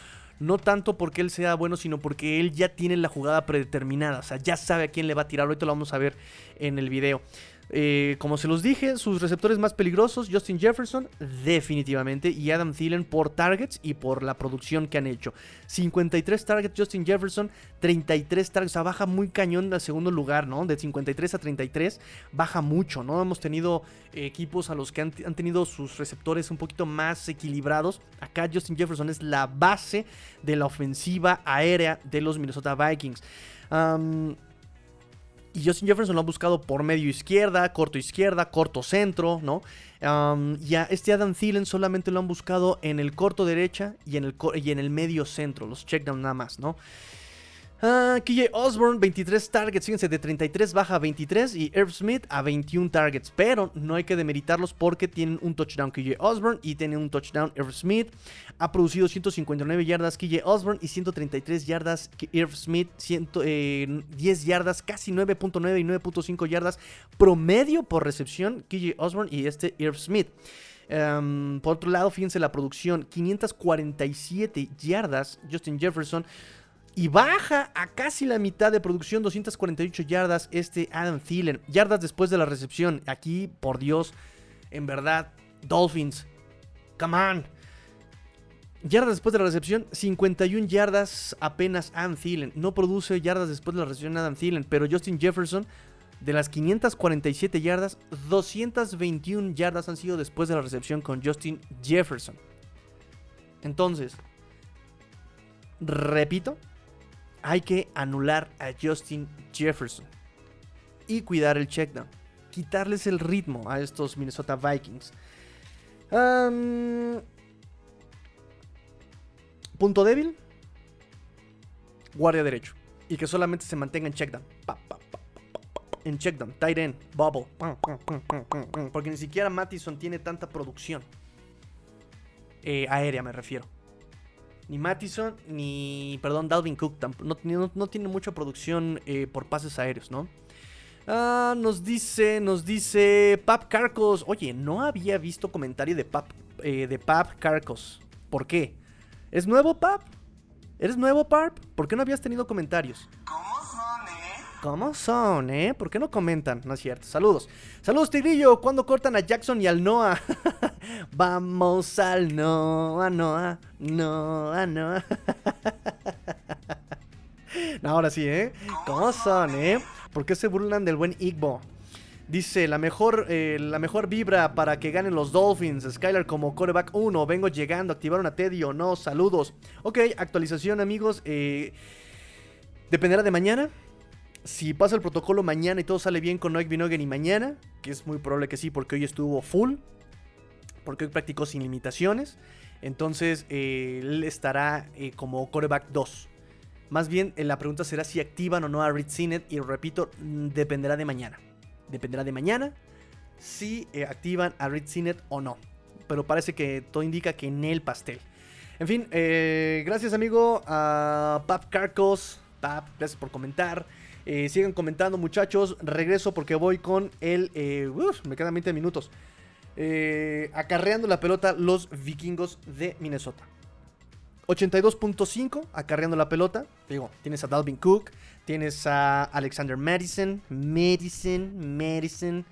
No tanto porque él sea bueno, sino porque él ya tiene la jugada predeterminada. O sea, ya sabe a quién le va a tirar. Ahorita lo vamos a ver en el video. Eh, como se los dije, sus receptores más peligrosos, Justin Jefferson, definitivamente, y Adam Thielen por targets y por la producción que han hecho. 53 targets Justin Jefferson, 33 targets, o sea, baja muy cañón al segundo lugar, ¿no? De 53 a 33, baja mucho, ¿no? Hemos tenido equipos a los que han, tenido sus receptores un poquito más equilibrados. Acá Justin Jefferson es la base de la ofensiva aérea de los Minnesota Vikings. Y Justin Jefferson lo ha buscado por medio izquierda, corto izquierda, corto centro, ¿no? y a este Adam Thielen solamente lo han buscado en el corto derecha y en el, y en el medio centro, los checkdown nada más, ¿no? Uh, Osborne, 23 targets, fíjense, de 33 baja a 23 y Irv Smith a 21 targets. Pero no hay que demeritarlos porque tienen un touchdown KJ Osborne y tiene un touchdown Irv Smith. Ha producido 159 yardas KJ Osborne y 133 yardas Irv Smith, 10 eh, yardas, casi 9.9 y 9.5 yardas promedio por recepción KJ Osborne y este Irv Smith. Um, por otro lado, fíjense la producción, 547 yardas Justin Jefferson. Y baja a casi la mitad de producción, 248 yardas, este Adam Thielen. Yardas después de la recepción. Aquí, por Dios, en verdad, Dolphins. Come on. Yardas después de la recepción, 51 yardas apenas Adam Thielen. No produce yardas después de la recepción Adam Thielen, pero Justin Jefferson, de las 547 yardas, 221 yardas han sido después de la recepción con Justin Jefferson. Entonces, repito, hay que anular a Justin Jefferson y cuidar el checkdown. Quitarles el ritmo a estos Minnesota Vikings. punto débil. Guardia derecho. Y que solamente se mantenga en checkdown. en checkdown. Tight end. Bubble. Porque ni siquiera Mattison tiene tanta producción. Eh, aérea me refiero. Ni Mattison, ni, perdón, Dalvin Cook no, no, tiene mucha producción eh, por pases aéreos, ¿no? Ah, nos dice, nos dice Pap Carcos. Oye, no había visto comentario de Pap, eh, de Pap Carcos. ¿Por qué? ¿Es nuevo, Pap? ¿Eres nuevo, Pap? ¿Por qué no habías tenido comentarios? ¿Cómo son, eh? ¿Por qué no comentan? No es cierto. Saludos. Saludos, Tigrillo. ¿Cuándo cortan a Jackson y al Noah? Vamos al Noah, Noah, Noah, Noah. ahora sí, ¿eh? ¿Cómo son, eh? ¿Por qué se burlan del buen Igbo? Dice, la mejor, eh, la mejor vibra para que ganen los Dolphins. Skylar como coreback 1. Vengo llegando. ¿Activaron a Teddy o no? Saludos. Ok, actualización, amigos. Eh, dependerá de mañana si pasa el protocolo mañana y todo sale bien con Noek Binogen y mañana, que es muy probable que sí, porque hoy estuvo full, porque hoy practicó sin limitaciones, entonces eh, él estará eh, como coreback 2. Más bien, eh, la pregunta será si activan o no a Reed Sinet, y repito, mm, dependerá de mañana. Dependerá de mañana si activan a Reed Sinet o no. Pero parece que todo indica que en el pastel. En fin, gracias amigo a Pap Carcos. Pap, gracias por comentar. Eh, sigan comentando, muchachos. Regreso porque voy con el. Eh, me quedan 20 minutos. Eh, acarreando la pelota los vikingos de Minnesota. 82.5 acarreando la pelota. Digo, tienes a Dalvin Cook, tienes a Alexander Madison, Madison, Madison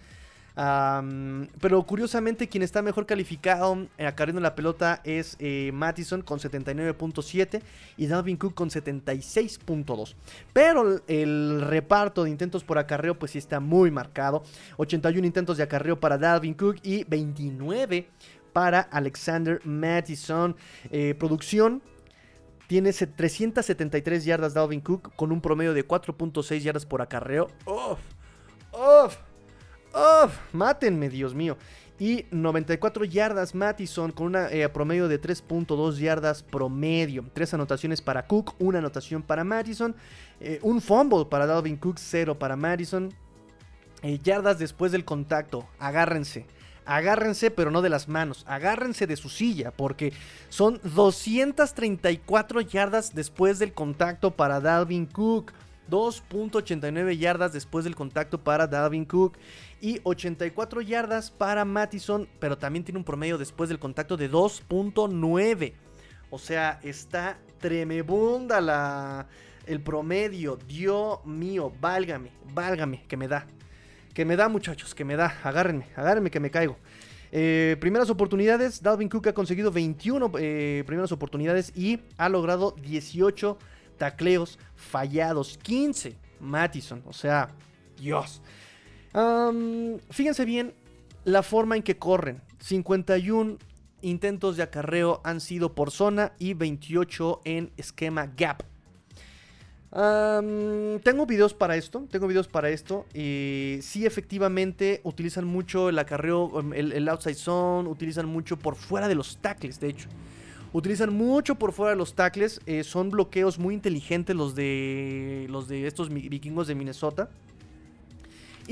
pero curiosamente quien está mejor calificado eh, acarreando la pelota es eh, Mattison con 79.7 y Dalvin Cook con 76.2. Pero el reparto de intentos por acarreo pues sí está muy marcado. 81 intentos de acarreo para Dalvin Cook y 29 para Alexander Mattison. Eh, producción tiene 373 yardas Dalvin Cook con un promedio de 4.6 yardas por acarreo. ¡Uf! ¡Oh! Mátenme, Dios mío. Y 94 yardas Mattison con una eh, promedio de 3.2 yardas promedio. Tres anotaciones para Cook, una anotación para Mattison. Eh, un fumble para Dalvin Cook, cero para Madison. Eh, yardas después del contacto, agárrense. Agárrense, pero no de las manos. Agárrense de su silla, porque son 234 yardas después del contacto para Dalvin Cook. 2.89 yardas después del contacto para Dalvin Cook y 84 yardas para Mattison, pero también tiene un promedio después del contacto de 2.9. O sea, está tremebunda la, el promedio. Dios mío, válgame, válgame, que me da. Que me da, muchachos, que me da. Agárrenme, agárrenme que me caigo. Eh, primeras oportunidades, Dalvin Cook ha conseguido 21 eh, primeras oportunidades y ha logrado 18 tacleos fallados. 15 Mattison, o sea, Dios. Fíjense bien la forma en que corren. 51 intentos de acarreo han sido por zona y 28 en esquema gap tengo videos para esto, tengo videos para esto. Y sí, efectivamente, utilizan mucho el acarreo, em, el, outside zone, utilizan mucho por fuera de los tackles, de hecho. Utilizan mucho por fuera de los tackles. Eh, son bloqueos muy inteligentes los de, los de estos vikingos de Minnesota.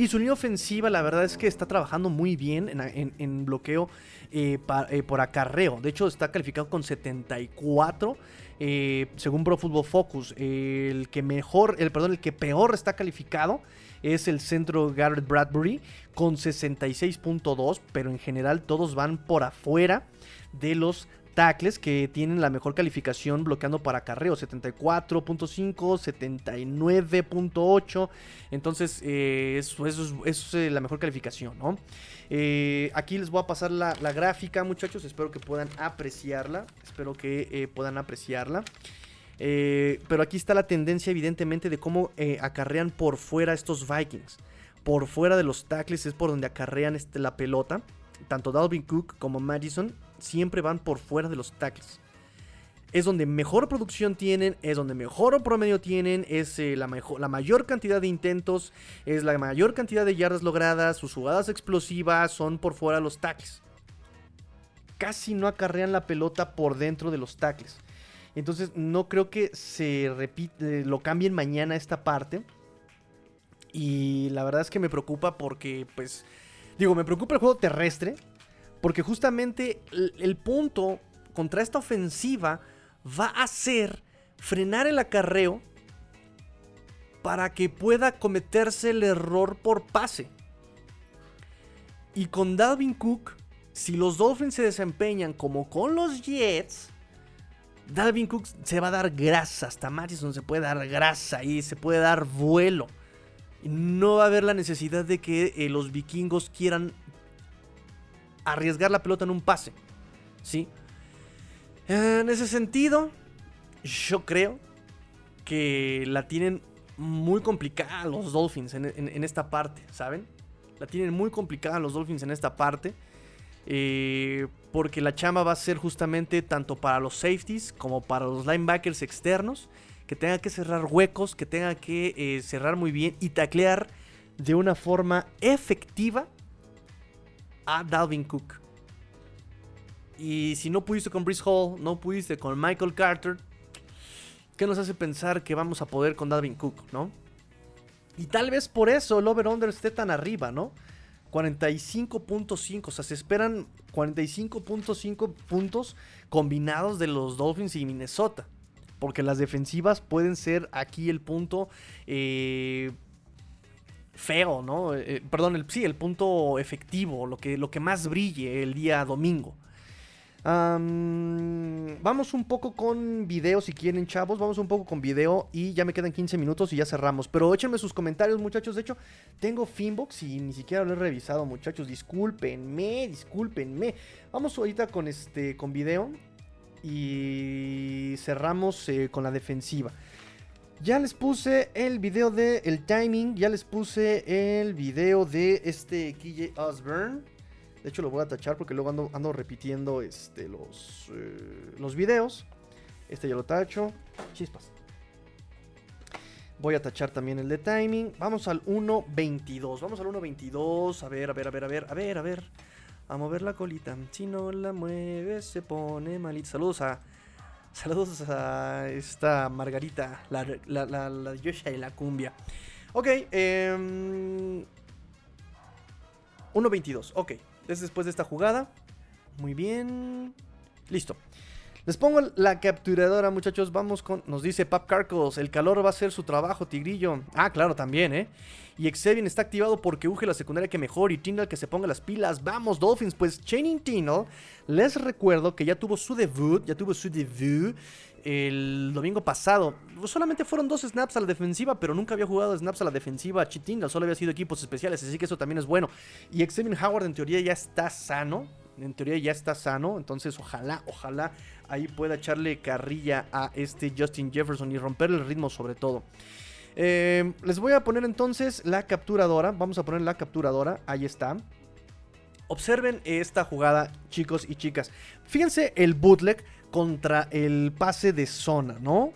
Y su línea ofensiva, la verdad es que está trabajando muy bien en, bloqueo eh, eh, por acarreo. De hecho, está calificado con 74 eh, según Pro Football Focus, el que mejor, el perdón, el que peor está calificado es el centro Garrett Bradbury con 66.2, pero en general todos van por afuera de los tackles que tienen la mejor calificación bloqueando para carreo, 74.5, 79.8. Entonces, eh, eso, es, eh, la mejor calificación, ¿no? Eh, aquí les voy a pasar la, gráfica, muchachos. Espero que puedan apreciarla. Espero que puedan apreciarla. pero aquí está la tendencia, evidentemente, de cómo acarrean por fuera estos Vikings. Por fuera de los tackles es por donde acarrean este, la pelota. Tanto Dalvin Cook como Madison siempre van por fuera de los tackles. Es donde mejor producción tienen, es donde mejor promedio tienen, es eh, la, mejor, la mayor cantidad de intentos, es la mayor cantidad de yardas logradas, sus jugadas explosivas son por fuera de los tackles. Casi no acarrean la pelota por dentro de los tackles. Entonces no creo que se repite, lo cambien mañana esta parte. Y la verdad es que me preocupa porque, pues, digo, me preocupa el juego terrestre. Porque justamente el, punto contra esta ofensiva va a ser frenar el acarreo para que pueda cometerse el error por pase. Y con Dalvin Cook, si los Dolphins se desempeñan como con los Jets, Dalvin Cook se va a dar grasa. Hasta Madison se puede dar grasa y se puede dar vuelo. No va a haber la necesidad de que eh, los vikingos quieran arriesgar la pelota en un pase. ¿Sí? En ese sentido, yo creo que la tienen muy complicada los Dolphins en, esta parte, ¿saben? La tienen muy complicada los Dolphins en esta parte. Eh, porque la chamba va a ser justamente tanto para los safeties como para los linebackers externos. Que tengan que cerrar huecos, que tengan que eh, cerrar muy bien y taclear de una forma efectiva a Dalvin Cook. Y si no pudiste con Brice Hall, no pudiste con Michael Carter, ¿qué nos hace pensar que vamos a poder con Dalvin Cook, no? Y tal vez por eso el over-under esté tan arriba, ¿no? 45.5, o sea, se esperan 45.5 puntos combinados de los Dolphins y Minnesota. Porque las defensivas pueden ser aquí el punto eh, feo, ¿no? Eh, perdón, el, sí, el punto efectivo, lo que, lo que más brille el día domingo. vamos un poco con video si quieren, chavos. Vamos un poco con video y ya me quedan 15 minutos y ya cerramos. Pero échenme sus comentarios, muchachos. De hecho, tengo Finbox y ni siquiera lo he revisado, muchachos. Discúlpenme, discúlpenme. Vamos ahorita con este con video y cerramos eh, con la defensiva. Ya les puse el video de el timing, ya les puse el video de este KJ Osborne. De hecho lo voy a tachar porque luego ando, repitiendo este, los, eh, los videos. Este ya lo tacho. Chispas. Voy a tachar también el de timing. Vamos al 1.22. Vamos al 1.22. A ver, a ver, a ver, a ver, a ver, a ver. a mover la colita. Si no la mueves, se pone malita. Saludos a. Saludos a esta Margarita, la, la, la, la Yosha y la cumbia. Ok, eh, 1.22. Ok, es después de esta jugada. Muy bien. Listo. Les pongo la capturadora, muchachos. Vamos con. Nos dice Pap Carcos. El calor va a ser su trabajo, Tigrillo. Ah, claro, también, ¿eh? Y Exevian está activado porque Uge la secundaria que mejor. Y Tindall que se ponga las pilas. Vamos, Dolphins. Pues Chaining Tindall. Les recuerdo que ya tuvo su debut. Ya tuvo su debut el domingo pasado. Solamente fueron dos snaps a la defensiva, pero nunca había jugado snaps a la defensiva Chitinga, solo había sido equipos especiales, así que eso también es bueno. Y Xavier Howard en teoría ya está sano, en teoría ya está sano, entonces ojalá, ojalá ahí pueda echarle carrilla a este Justin Jefferson y romperle el ritmo sobre todo. Eh, les voy a poner entonces la capturadora, vamos a poner la capturadora, ahí está. Observen esta jugada, chicos y chicas. Fíjense el bootleg contra el pase de zona, ¿no?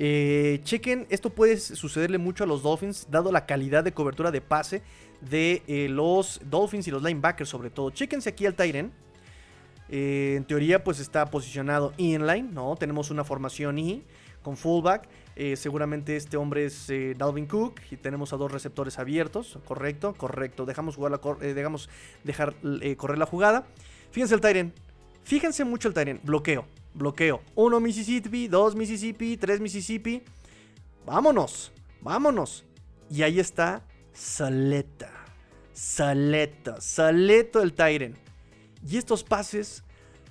Eh, chequen, esto puede sucederle mucho a los Dolphins, dado la calidad de cobertura de pase de eh, los Dolphins y los linebackers sobre todo. Chequense aquí al Tyren. En teoría pues está posicionado inline, ¿no? Tenemos una formación I con fullback. seguramente este hombre es Dalvin Cook y tenemos a dos receptores abiertos, correcto, correcto. Dejamos, jugar la dejamos dejar correr la jugada. Fíjense el Tyren. Fíjense mucho el Tyren. Bloqueo bloqueo. 1 Mississippi, 2 Mississippi, 3 Mississippi. Vámonos, vámonos. Y ahí está Saleta. Saleta, Saleto el Tyren. Y estos pases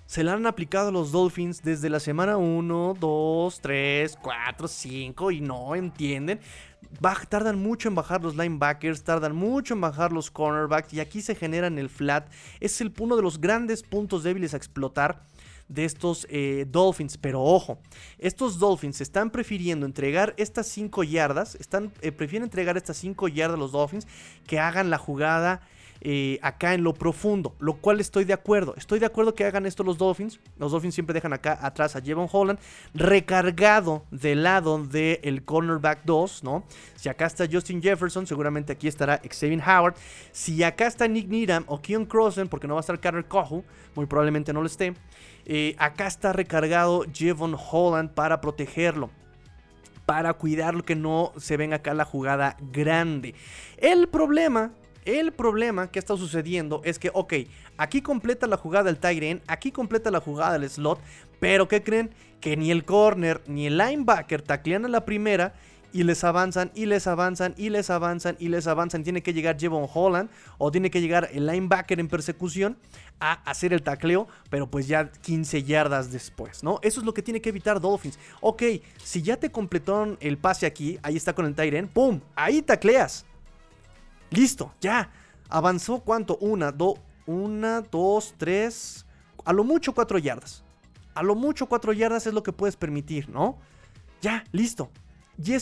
se le han aplicado a los Dolphins desde la semana 1, 2, 3, 4, 5 y no entienden. tardan mucho en bajar los linebackers, tardan mucho en bajar los cornerbacks y aquí se generan el flat. Es el, uno de los grandes puntos débiles a explotar de estos eh, Dolphins. Pero ojo, estos Dolphins están prefiriendo entregar estas 5 yardas, están, eh, prefieren entregar estas 5 yardas a los Dolphins que hagan la jugada. Eh, acá en lo profundo, lo cual estoy de acuerdo. Estoy de acuerdo que hagan esto los Dolphins. Los Dolphins siempre dejan acá atrás a Jevon Holland, recargado del lado del cornerback 2, ¿no? Si acá está Justin Jefferson, seguramente aquí estará Xavier Howard. Si acá está Nick Needham o Keon Crossen, porque no va a estar Carter Cohu, muy probablemente no lo esté. Eh, acá está recargado Jevon Holland para protegerlo. Para cuidarlo que no se venga acá la jugada grande. El problema el problema que está sucediendo es que, ok, aquí completa la jugada el Tyrion, aquí completa la jugada el slot, pero ¿qué creen? Que ni el corner ni el linebacker taclean a la primera y les avanzan y les avanzan y les avanzan y les avanzan. Tiene que llegar Jevon Holland o tiene que llegar el linebacker en persecución a hacer el tacleo, pero pues ya 15 yardas después, ¿no? Eso es lo que tiene que evitar Dolphins. Ok, si ya te completaron el pase aquí, ahí está con el Tyren, ¡pum! Ahí tacleas. Listo, ya. Avanzó cuánto? Una, dos, una, dos, tres, a lo mucho cuatro yardas. A lo mucho cuatro yardas es lo que puedes permitir, ¿no? Ya, listo. Y,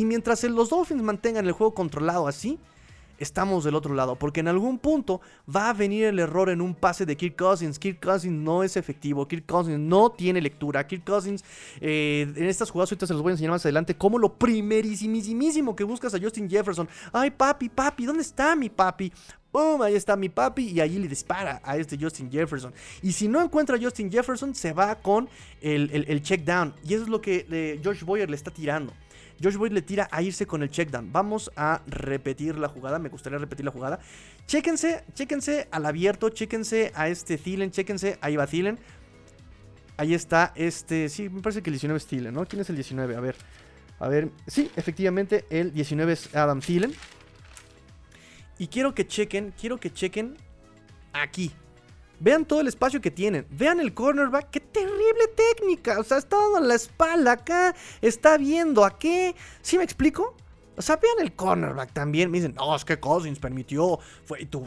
y, mientras los Dolphins mantengan el juego controlado así, estamos del otro lado. Porque en algún punto va a venir el error en un pase de Kirk Cousins. Kirk Cousins no es efectivo. Kirk Cousins no tiene lectura. Kirk Cousins, eh, en estas jugadas ahorita se los voy a enseñar más adelante, como lo primerísimísimo que buscas a Justin Jefferson. Ay, papi, papi, ¿dónde está mi papi? ¡Pum! Ahí está mi papi y allí le dispara a este Justin Jefferson. Y si no encuentra a Justin Jefferson, se va con el, check down. Y eso es lo que eh, George Boyer le está tirando. Josh Boyd le tira a irse con el checkdown. Vamos a repetir la jugada. Me gustaría repetir la jugada. Chéquense, chéquense al abierto. Chéquense a este Thielen. Chéquense. Ahí va Thielen. Ahí está este. Sí, me parece que el 19 es Thielen, ¿no? ¿Quién es el 19? A ver. A ver. Sí, efectivamente, el 19 es Adam Thielen. Y quiero que chequen. Quiero que chequen aquí. Vean todo el espacio que tienen. Vean el cornerback. ¡Qué terrible técnica! O sea, está dando la espalda acá. Está viendo a qué. ¿Sí me explico? O sea, vean el cornerback también. Me dicen, no, es que Cousins permitió.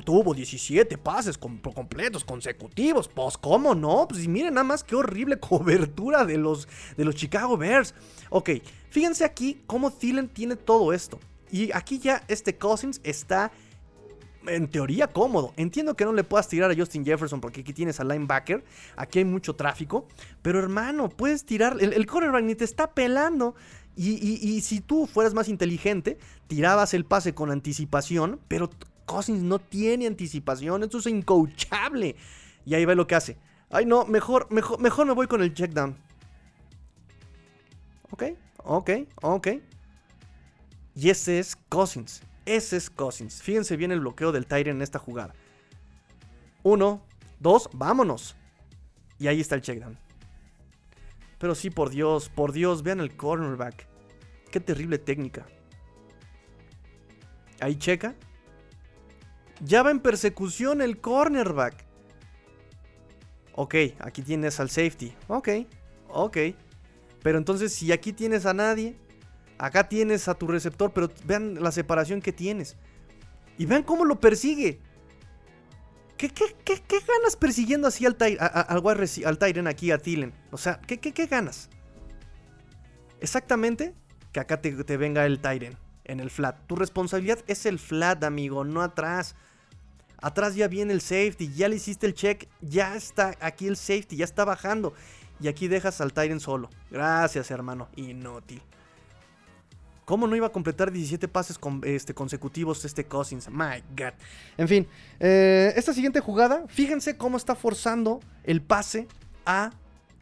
Tuvo 17 pases completos consecutivos. Pues, ¿cómo no? Pues, miren nada más qué horrible cobertura de los, de los Chicago Bears. Ok, fíjense aquí cómo Thielen tiene todo esto. Y aquí ya este Cousins está en teoría cómodo. Entiendo que no le puedas tirar a Justin Jefferson porque aquí tienes al linebacker. Aquí hay mucho tráfico. Pero hermano, puedes tirar. El, cornerback ni te está pelando. Y, y, si tú fueras más inteligente, tirabas el pase con anticipación. Pero Cousins no tiene anticipación, esto es incoachable. Y ahí ve lo que hace. Ay, no, mejor, mejor, mejor me voy con el check down. Ok, ok, ok. Y ese es Cousins. Ese es Cousins. Fíjense bien el bloqueo del Tyrant en esta jugada. Uno, dos, vámonos. Y ahí está el check down. Pero sí, por Dios, por Dios, vean el cornerback. Qué terrible técnica. Ahí checa. Ya va en persecución el cornerback. Ok, aquí tienes al safety. Ok, ok. Pero entonces si aquí tienes a nadie, acá tienes a tu receptor, pero vean la separación que tienes. Y vean cómo lo persigue. ¿Qué, ganas persiguiendo así al, al, Tyren aquí, a Thielen? O sea, ¿qué, qué, ganas? Exactamente que acá te, venga el Tyren en el flat. Tu responsabilidad es el flat, amigo, no atrás. Atrás ya viene el safety, ya le hiciste el check, ya está aquí el safety, ya está bajando. Y aquí dejas al Tyren solo. Gracias, hermano. Inútil. ¿Cómo no iba a completar 17 pases este, consecutivos este Cousins? My God. En fin, eh, esta siguiente jugada, fíjense cómo está forzando el pase a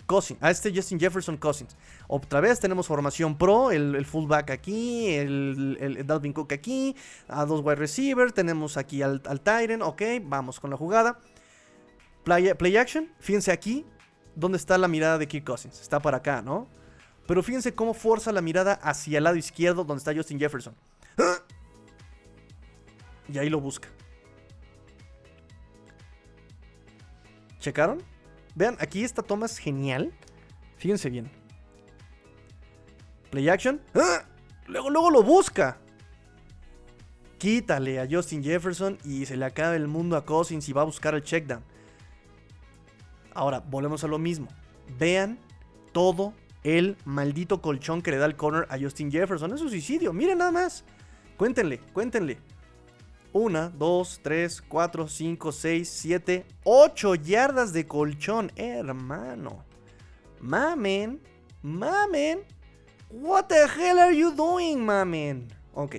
Cousins, a este Justin Jefferson Cousins. Otra vez tenemos formación pro, el, fullback aquí, el, Dalvin Cook aquí, a dos wide receivers, tenemos aquí al, al Tyrant, ok, vamos con la jugada. Play, play action, fíjense aquí, ¿dónde está la mirada de Kirk Cousins? Está para acá, ¿no? Pero fíjense cómo fuerza la mirada hacia el lado izquierdo donde está Justin Jefferson. Y ahí lo busca. ¿Checaron? Vean, aquí esta toma es genial. Fíjense bien. Play action. Luego, luego lo busca. Quítale a Justin Jefferson y se le acaba el mundo a Cousins y va a buscar el checkdown. Ahora, volvemos a lo mismo. Vean todo el maldito colchón que le da el corner a Justin Jefferson. Es suicidio, miren nada más. Cuéntenle, cuéntenle. 1, 2, 3, 4, 5, 6, 7, 8 yardas de colchón, hermano. Mamen, mamen. What the hell are you doing, mamen? Ok.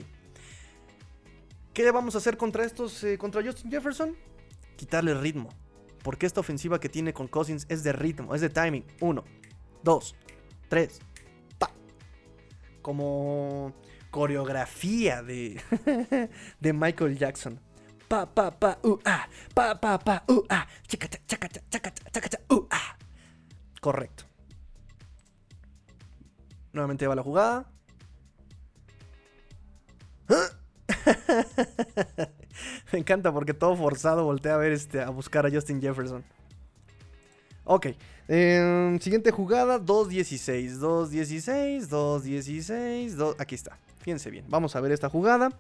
¿Qué vamos a hacer contra estos, eh, contra Justin Jefferson? Quitarle ritmo. Porque esta ofensiva que tiene con Cousins es de ritmo, es de timing. 1, 2, tres, pa. Como coreografía de, de Michael Jackson. Pa, pa, pa, uh, ah. Pa, pa, pa, uh, ah. Chaca, chaca, chaca, chaca, uh, ah. Correcto. Nuevamente va la jugada. Me encanta porque todo forzado voltea a ver este, a buscar a Justin Jefferson. Ok. Em, siguiente jugada, 2-16. 2-16, 2-16, Aquí está. Fíjense bien. Vamos a ver esta jugada.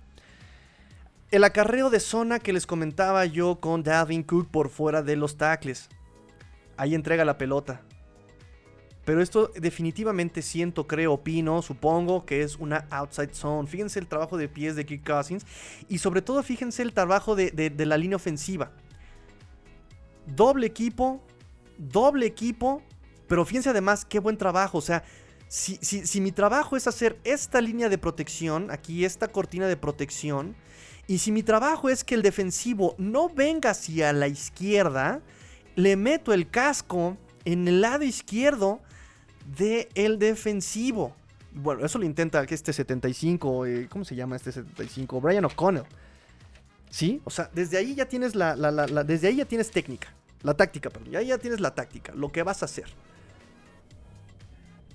El acarreo de zona que les comentaba yo con Dalvin Cook por fuera de los tackles. Ahí entrega la pelota. Pero esto definitivamente siento, creo, opino, supongo que es una outside zone. Fíjense el trabajo de pies de Kirk Cousins. Y sobre todo fíjense el trabajo de la línea ofensiva. Doble equipo, doble equipo, pero fíjense además qué buen trabajo, o sea, si, mi trabajo es hacer esta línea de protección, aquí esta cortina de protección, y si mi trabajo es que el defensivo no venga hacia la izquierda, le meto el casco en el lado izquierdo del defensivo. Bueno, eso lo intenta este 75, eh, ¿cómo se llama este 75? Brian O'Connell. ¿Sí? O sea, desde ahí ya tienes la, desde ahí ya tienes técnica. La táctica, perdón. Ya, ya tienes la táctica, lo que vas a hacer.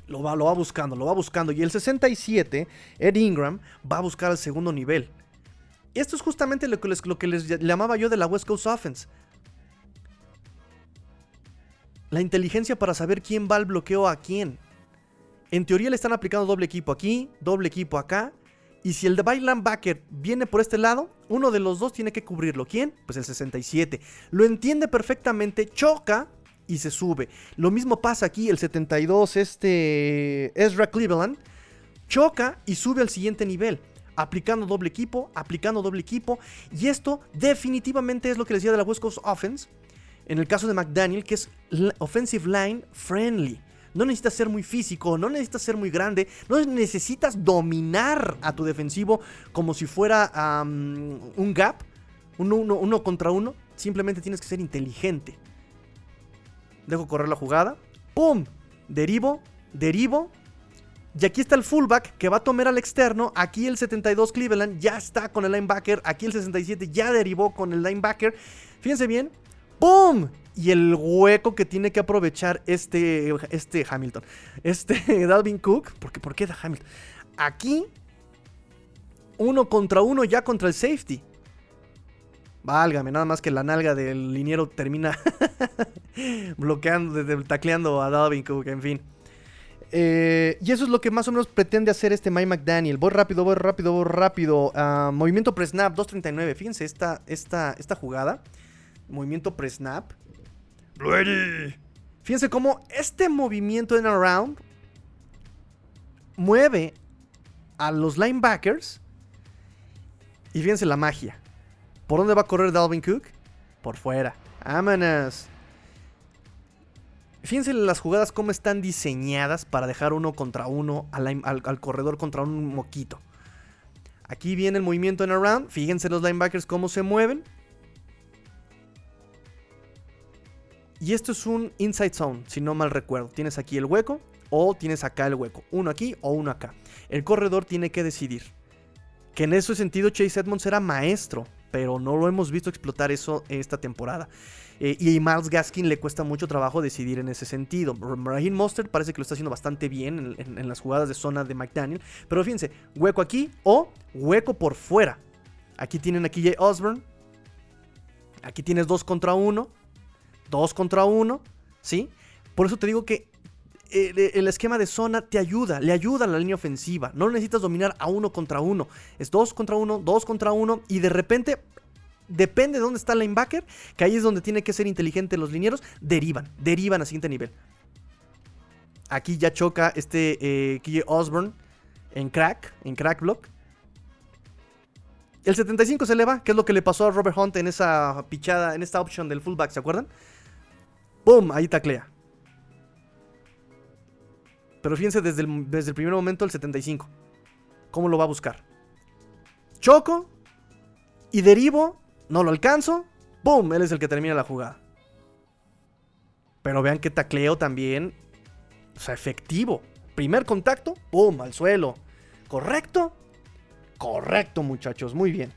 Lo va, lo va buscando, lo va buscando. Y el 67, Ed Ingram, va a buscar el segundo nivel. Esto es justamente lo que les, lo que les llamaba yo de la West Coast Offense. La inteligencia para saber quién va al bloqueo a quién. En teoría le están aplicando doble equipo aquí, doble equipo acá. Y si el de Backer viene por este lado, uno de los dos tiene que cubrirlo. ¿Quién? Pues el 67. Lo entiende perfectamente, choca y se sube. Lo mismo pasa aquí, el 72, este Ezra Cleveland, choca y sube al siguiente nivel. Aplicando doble equipo, aplicando doble equipo. Y esto definitivamente es lo que les decía de la West Coast Offense. En el caso de McDaniel, que es offensive line friendly. No necesitas ser muy físico, no necesitas ser muy grande, no necesitas dominar a tu defensivo como si fuera un gap. uno, uno, contra uno, simplemente tienes que ser inteligente. Dejo correr la jugada. ¡Pum! Derivo, derivo. Y aquí está el fullback que va a tomar al externo. Aquí el 72 Cleveland ya está con el linebacker. Aquí el 67 ya derivó con el linebacker. Fíjense bien. ¡Pum! Y el hueco que tiene que aprovechar este, este Hamilton. Este Dalvin Cook. Porque, ¿Por qué da Hamilton? Aquí. Uno contra uno ya contra el safety. Válgame, nada más que la nalga del liniero termina bloqueando, tacleando a Dalvin Cook, en fin. Eh, y eso es lo que más o menos pretende hacer este Mike McDaniel. Voy rápido, voy rápido, voy rápido. Uh, movimiento pre-snap 239. Fíjense esta, esta, esta jugada. Movimiento pre-snap. Fíjense cómo este movimiento en around mueve a los linebackers. Y fíjense la magia. ¿Por dónde va a correr Dalvin Cook? Por fuera. ¡Vámonos! Fíjense las jugadas cómo están diseñadas para dejar uno contra uno al, corredor contra un moquito. Aquí viene el movimiento en around. Fíjense los linebackers cómo se mueven. Y esto es un inside zone, si no mal recuerdo. Tienes aquí el hueco o tienes acá el hueco. Uno aquí o uno acá. El corredor tiene que decidir. Que en ese sentido Chase Edmonds era maestro pero no lo hemos visto explotar eso esta temporada. Eh, y a Miles Gaskin le cuesta mucho trabajo decidir en ese sentido. Raheem Monster parece que lo está haciendo bastante bien en, las jugadas de zona de McDaniel. Pero fíjense, hueco aquí o hueco por fuera. Aquí tienen a KJ Osborne. Aquí tienes dos contra uno. Dos contra uno. ¿Sí? Por eso te digo que el, esquema de zona te ayuda, le ayuda a la línea ofensiva. No necesitas dominar a uno contra uno. Es dos contra uno, dos contra uno. Y de repente, depende de dónde está el linebacker, que ahí es donde tiene que ser inteligente los linieros, derivan, derivan a siguiente nivel. Aquí ya choca este eh, Osborne en crack, en crack block. El 75 se le va, que es lo que le pasó a Robert Hunt en esa pichada, en esta option del fullback, ¿se acuerdan? ¡Pum! Ahí taclea. Pero fíjense desde el, desde el primer momento el 75. ¿Cómo lo va a buscar? Choco y derivo, no lo alcanzo, ¡Bum! Él es el que termina la jugada. Pero vean que tacleo también, o sea, efectivo. Primer contacto, ¡pum! Al suelo. ¿Correcto? Correcto, muchachos, muy bien.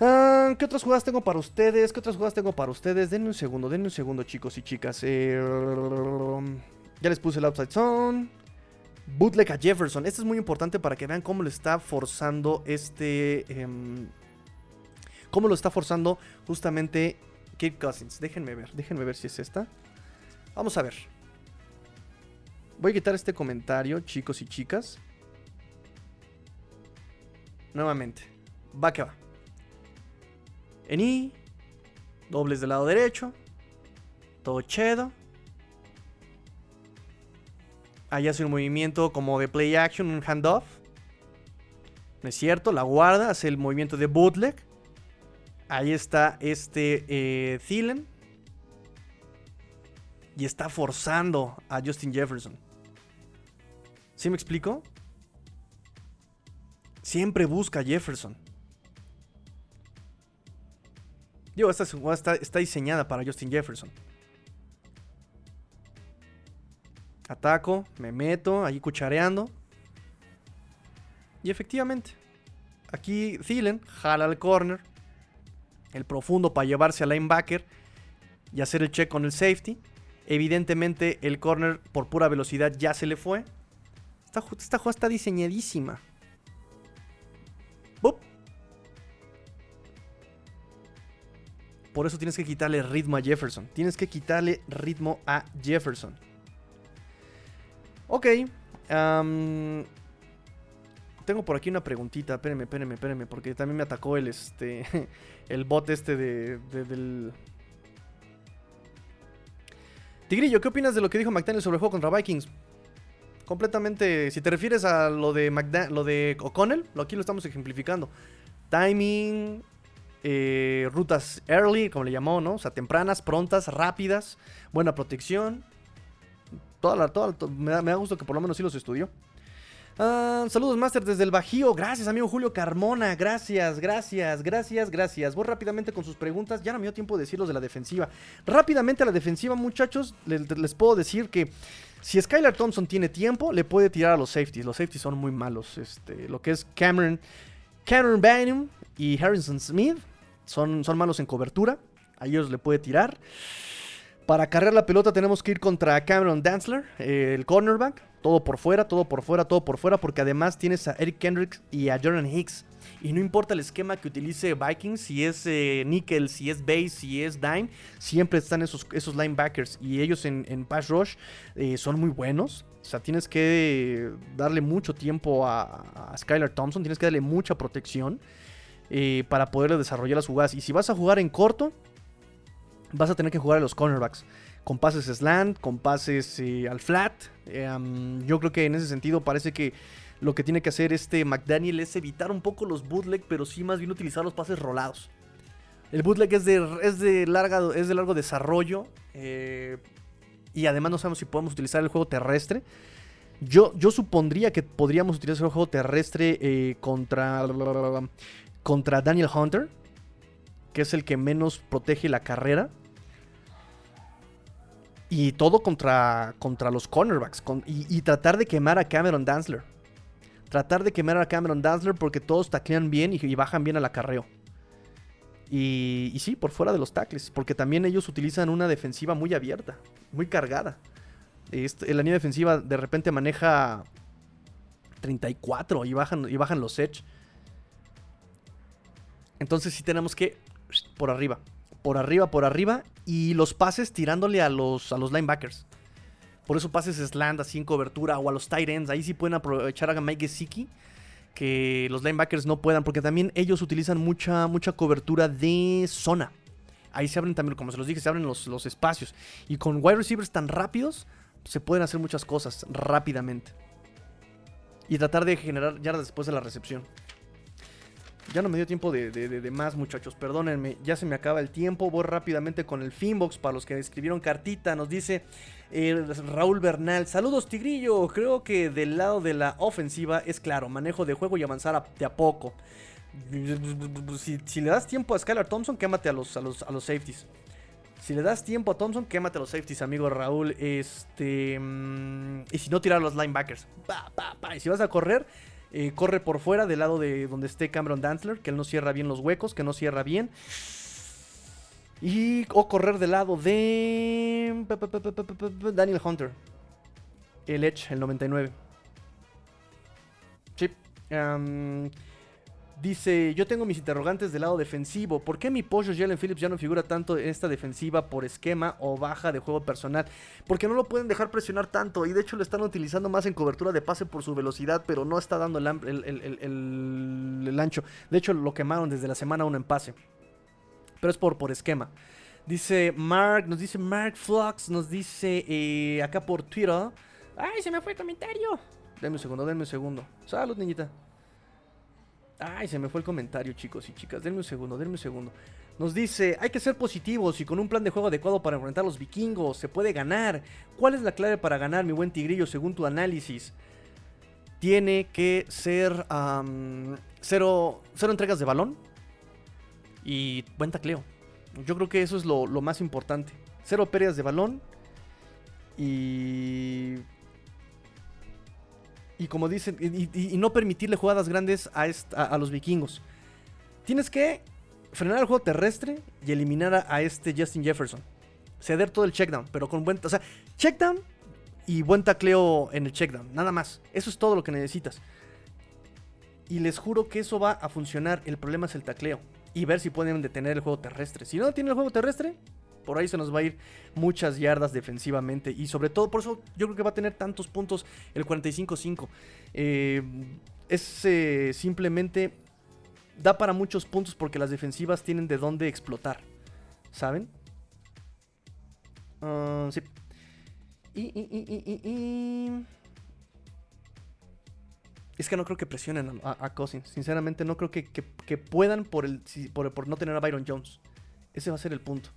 Ah, ¿Qué otras jugadas tengo para ustedes? ¿Qué otras jugadas tengo para ustedes? Denme un segundo, denme un segundo, chicos y chicas. Eh... Ya les puse el outside zone. Bootleg a Jefferson. Esto es muy importante para que vean cómo lo está forzando este. Em, cómo lo está forzando justamente Kate Cousins. Déjenme ver, déjenme ver si es esta. Vamos a ver. Voy a quitar este comentario, chicos y chicas. Nuevamente. Va que va. En I. Dobles del lado derecho. Todo chedo. Ahí hace un movimiento como de play action, un handoff. ¿No es cierto? La guarda, hace el movimiento de bootleg. Ahí está este eh, Thielen. Y está forzando a Justin Jefferson. ¿Sí me explico? Siempre busca a Jefferson. Digo, esta jugada está diseñada para Justin Jefferson. Ataco, me meto, ahí cuchareando. Y efectivamente, aquí Thielen jala al corner. El profundo para llevarse al linebacker y hacer el check con el safety. Evidentemente el corner por pura velocidad ya se le fue. Esta jugada está diseñadísima. Por eso tienes que quitarle ritmo a Jefferson. Tienes que quitarle ritmo a Jefferson. Ok. tengo por aquí una preguntita. Espérenme, espérenme, espérenme. Porque también me atacó el este. El bot este de, del. Tigrillo, ¿qué opinas de lo que dijo McDaniel sobre el juego contra Vikings? Completamente. Si te refieres a lo de lo de O'Connell, aquí lo estamos ejemplificando. Timing. Eh, rutas early, como le llamó, ¿no? O sea, tempranas, prontas, rápidas, buena protección. Toda la, toda me, da, gusto que por lo menos sí los estudió. Ah, saludos, Master, desde el Bajío. Gracias, amigo Julio Carmona. Gracias, gracias, gracias, gracias. Voy rápidamente con sus preguntas. Ya no me dio tiempo de decir los de la defensiva. Rápidamente a la defensiva, muchachos, les, les puedo decir que si Skylar Thompson tiene tiempo, le puede tirar a los safeties. Los safeties son muy malos. Este, lo que es Cameron, Cameron Bynum y Harrison Smith son, son malos en cobertura. A ellos le puede tirar. Para cargar la pelota tenemos que ir contra Cameron Dantzler, el cornerback. Todo por fuera, todo por fuera, todo por fuera. Porque además tienes a Eric Kendricks y a Jordan Hicks. Y no importa el esquema que utilice Vikings, si es eh, nickel, si es base, si es dime, siempre están esos, esos linebackers. Y ellos en, en pass rush eh, son muy buenos. O sea, tienes que darle mucho tiempo a, a Skylar Thompson, tienes que darle mucha protección eh, para poder desarrollar las jugadas. Y si vas a jugar en corto, vas a tener que jugar a los cornerbacks. Con pases slant, con pases eh, al flat. Eh, yo creo que en ese sentido parece que lo que tiene que hacer este McDaniel es evitar un poco los bootleg, pero sí más bien utilizar los pases rolados. El bootleg es de, es de, es de largo desarrollo. Y además no sabemos si podemos utilizar el juego terrestre. Yo, yo supondría que podríamos utilizar el juego terrestre contra, contra Daniel Hunter, que es el que menos protege la carrera. Y todo contra, contra los cornerbacks. Y, tratar de quemar a Cameron Danzler. Tratar de quemar a Cameron Danzler porque todos taclean bien y, bajan bien al acarreo. Y, y, sí, por fuera de los tackles. Porque también ellos utilizan una defensiva muy abierta, muy cargada. Este, la línea defensiva de repente maneja 34 y bajan, y bajan los edge. Entonces sí tenemos que por arriba. Por arriba, por arriba. Y los pases tirándole a los, a los linebackers. Por eso pases slant así en cobertura o a los tight ends. Ahí sí pueden aprovechar a Mike Gesicki. Que los linebackers no puedan. Porque también ellos utilizan mucha, mucha cobertura de zona. Ahí se abren también, como se los dije, se abren los, los espacios. Y con wide receivers tan rápidos, se pueden hacer muchas cosas rápidamente. Y tratar de generar yardas después de la recepción. Ya no me dio tiempo de, más, muchachos. Perdónenme, ya se me acaba el tiempo. Voy rápidamente con el Finbox para los que escribieron cartita. Nos dice eh, Raúl Bernal. Saludos, Tigrillo. Creo que del lado de la ofensiva es claro: manejo de juego y avanzar a, de a poco. Si, le das tiempo a Skylar Thompson, quémate a los, a los, a los safeties. Si le das tiempo a Thompson, quémate a los safeties, amigo Raúl. Este. Mmm, y si no, tirar a los linebackers. Y si vas a correr, eh, corre por fuera del lado de donde esté Cameron Dantzler, que él no cierra bien los huecos, que no cierra bien. Y o correr del lado de Daniel Hunter. El Edge, el 99. Sí. Um, dice, yo tengo mis interrogantes del lado defensivo. ¿Por qué mi pollo Jalen Phillips ya no figura tanto en esta defensiva por esquema o baja de juego personal? Porque no lo pueden dejar presionar tanto y de hecho lo están utilizando más en cobertura de pase por su velocidad, pero no está dando el, ancho. De hecho lo quemaron desde la semana 1 en pase. Pero es por, por esquema. Dice Mark, nos dice Mark Flux, nos dice eh, acá por Twitter. ¡Ay, se me fue el comentario! Denme un segundo, denme un segundo. Salud, niñita. Ay, se me fue el comentario, chicos y chicas. Denme un segundo, denme un segundo. Nos dice, hay que ser positivos y con un plan de juego adecuado para enfrentar a los vikingos. Se puede ganar. ¿Cuál es la clave para ganar, mi buen tigrillo, según tu análisis? Tiene que ser cero, cero entregas de balón y buen tacleo. Yo creo que eso es lo más importante. Cero pérdidas de balón y y como dicen, y, no permitirle jugadas grandes a, a, los vikingos. Tienes que frenar el juego terrestre y eliminar a, a, este Justin Jefferson. Ceder todo el checkdown, pero con buen. O sea, checkdown y buen tacleo en el checkdown. Nada más. Eso es todo lo que necesitas. Y les juro que eso va a funcionar. El problema es el tacleo. Y ver si pueden detener el juego terrestre. Si no tiene el juego terrestre, por ahí se nos va a ir muchas yardas defensivamente. Y sobre todo, por eso yo creo que va a tener tantos puntos el 45-5. Eh, es eh, simplemente. Da para muchos puntos porque las defensivas tienen de dónde explotar. ¿Saben? Uh, sí. Y, y, y, Es que no creo que presionen a, a Cousins. Sinceramente, no creo que, puedan por no tener a Byron Jones. Ese va a ser el punto.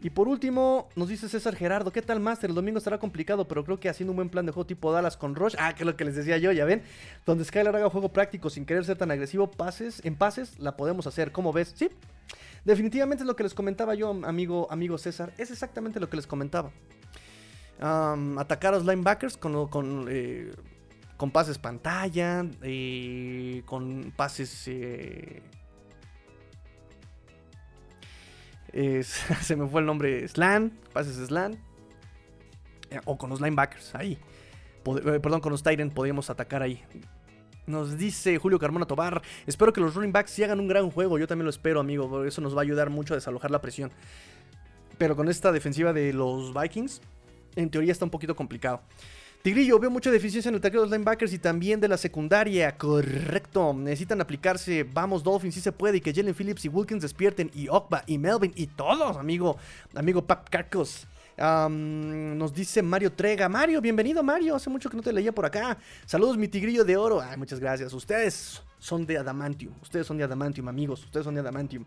Y por último, nos dice César Gerardo, ¿qué tal Master? El domingo estará complicado, pero creo que haciendo un buen plan de juego tipo Dallas con Rush, ah, que es lo que les decía yo, ya ven, donde Skylar haga juego práctico sin querer ser tan agresivo, pases, en pases la podemos hacer, ¿cómo ves? Sí, definitivamente es lo que les comentaba yo, amigo, amigo César, es exactamente lo que les comentaba. atacar a los linebackers con, con, eh, con pases pantalla, eh, con pases... Eh, se me fue el nombre, Slan, pases Slan. Eh, o con los linebackers, ahí. Eh, perdón, con los Tyrant podríamos atacar ahí. Nos dice Julio Carmona Tobar, espero que los running backs sí hagan un gran juego, yo también lo espero, amigo, porque eso nos va a ayudar mucho a desalojar la presión. Pero con esta defensiva de los Vikings, en teoría está un poquito complicado. Tigrillo, veo mucha deficiencia en el ataque de los linebackers y también de la secundaria. Correcto. Necesitan aplicarse. Vamos, Dolphins, si se puede. Y que Jalen Phillips y Wilkins despierten. Y Okba y Melvin y todos, amigo. Amigo Pap Carcos. nos dice Mario Trega. Mario, bienvenido, Mario. Hace mucho que no te leía por acá. Saludos, mi tigrillo de oro. Ay, muchas gracias. Ustedes son de Adamantium. Ustedes son de Adamantium, amigos. Ustedes son de Adamantium.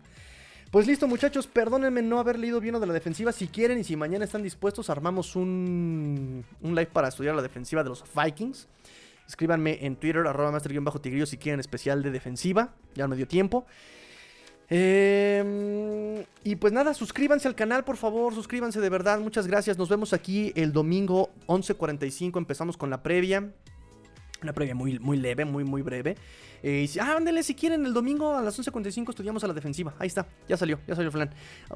Pues listo, muchachos, perdónenme no haber leído bien lo de la defensiva. Si quieren y si mañana están dispuestos, armamos un, un live para estudiar la defensiva de los Vikings. Escríbanme en Twitter, arroba master-tigrillo si quieren especial de defensiva. Ya no dio tiempo. Em, y pues nada, suscríbanse al canal, por favor, suscríbanse de verdad. Muchas gracias. Nos vemos aquí el domingo 11.45. Empezamos con la previa. Una previa muy, muy leve, muy, muy breve. Eh, ah, ándale, si quieren, el domingo a las 11.45 estudiamos a la defensiva. Ahí está, ya salió, ya salió el plan.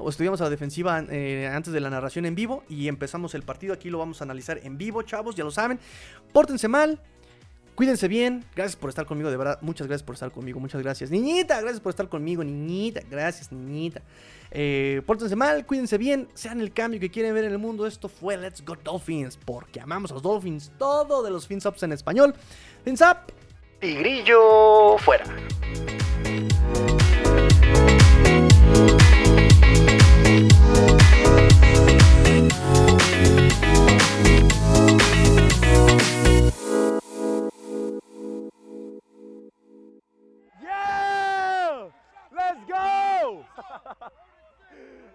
Estudiamos a la defensiva eh, antes de la narración en vivo y empezamos el partido. Aquí lo vamos a analizar en vivo, chavos, ya lo saben. Pórtense mal, Cuídense bien. Gracias por estar conmigo, de verdad. Muchas gracias por estar conmigo. Muchas gracias. Niñita, gracias por estar conmigo, niñita. Gracias, niñita. Eh, pórtense mal, cuídense bien. Sean el cambio que quieren ver en el mundo. Esto fue Let's Go Dolphins. Porque amamos a los Dolphins. Todo de los Finsups en español. Fins up. Y fuera.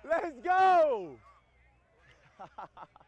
Let's go!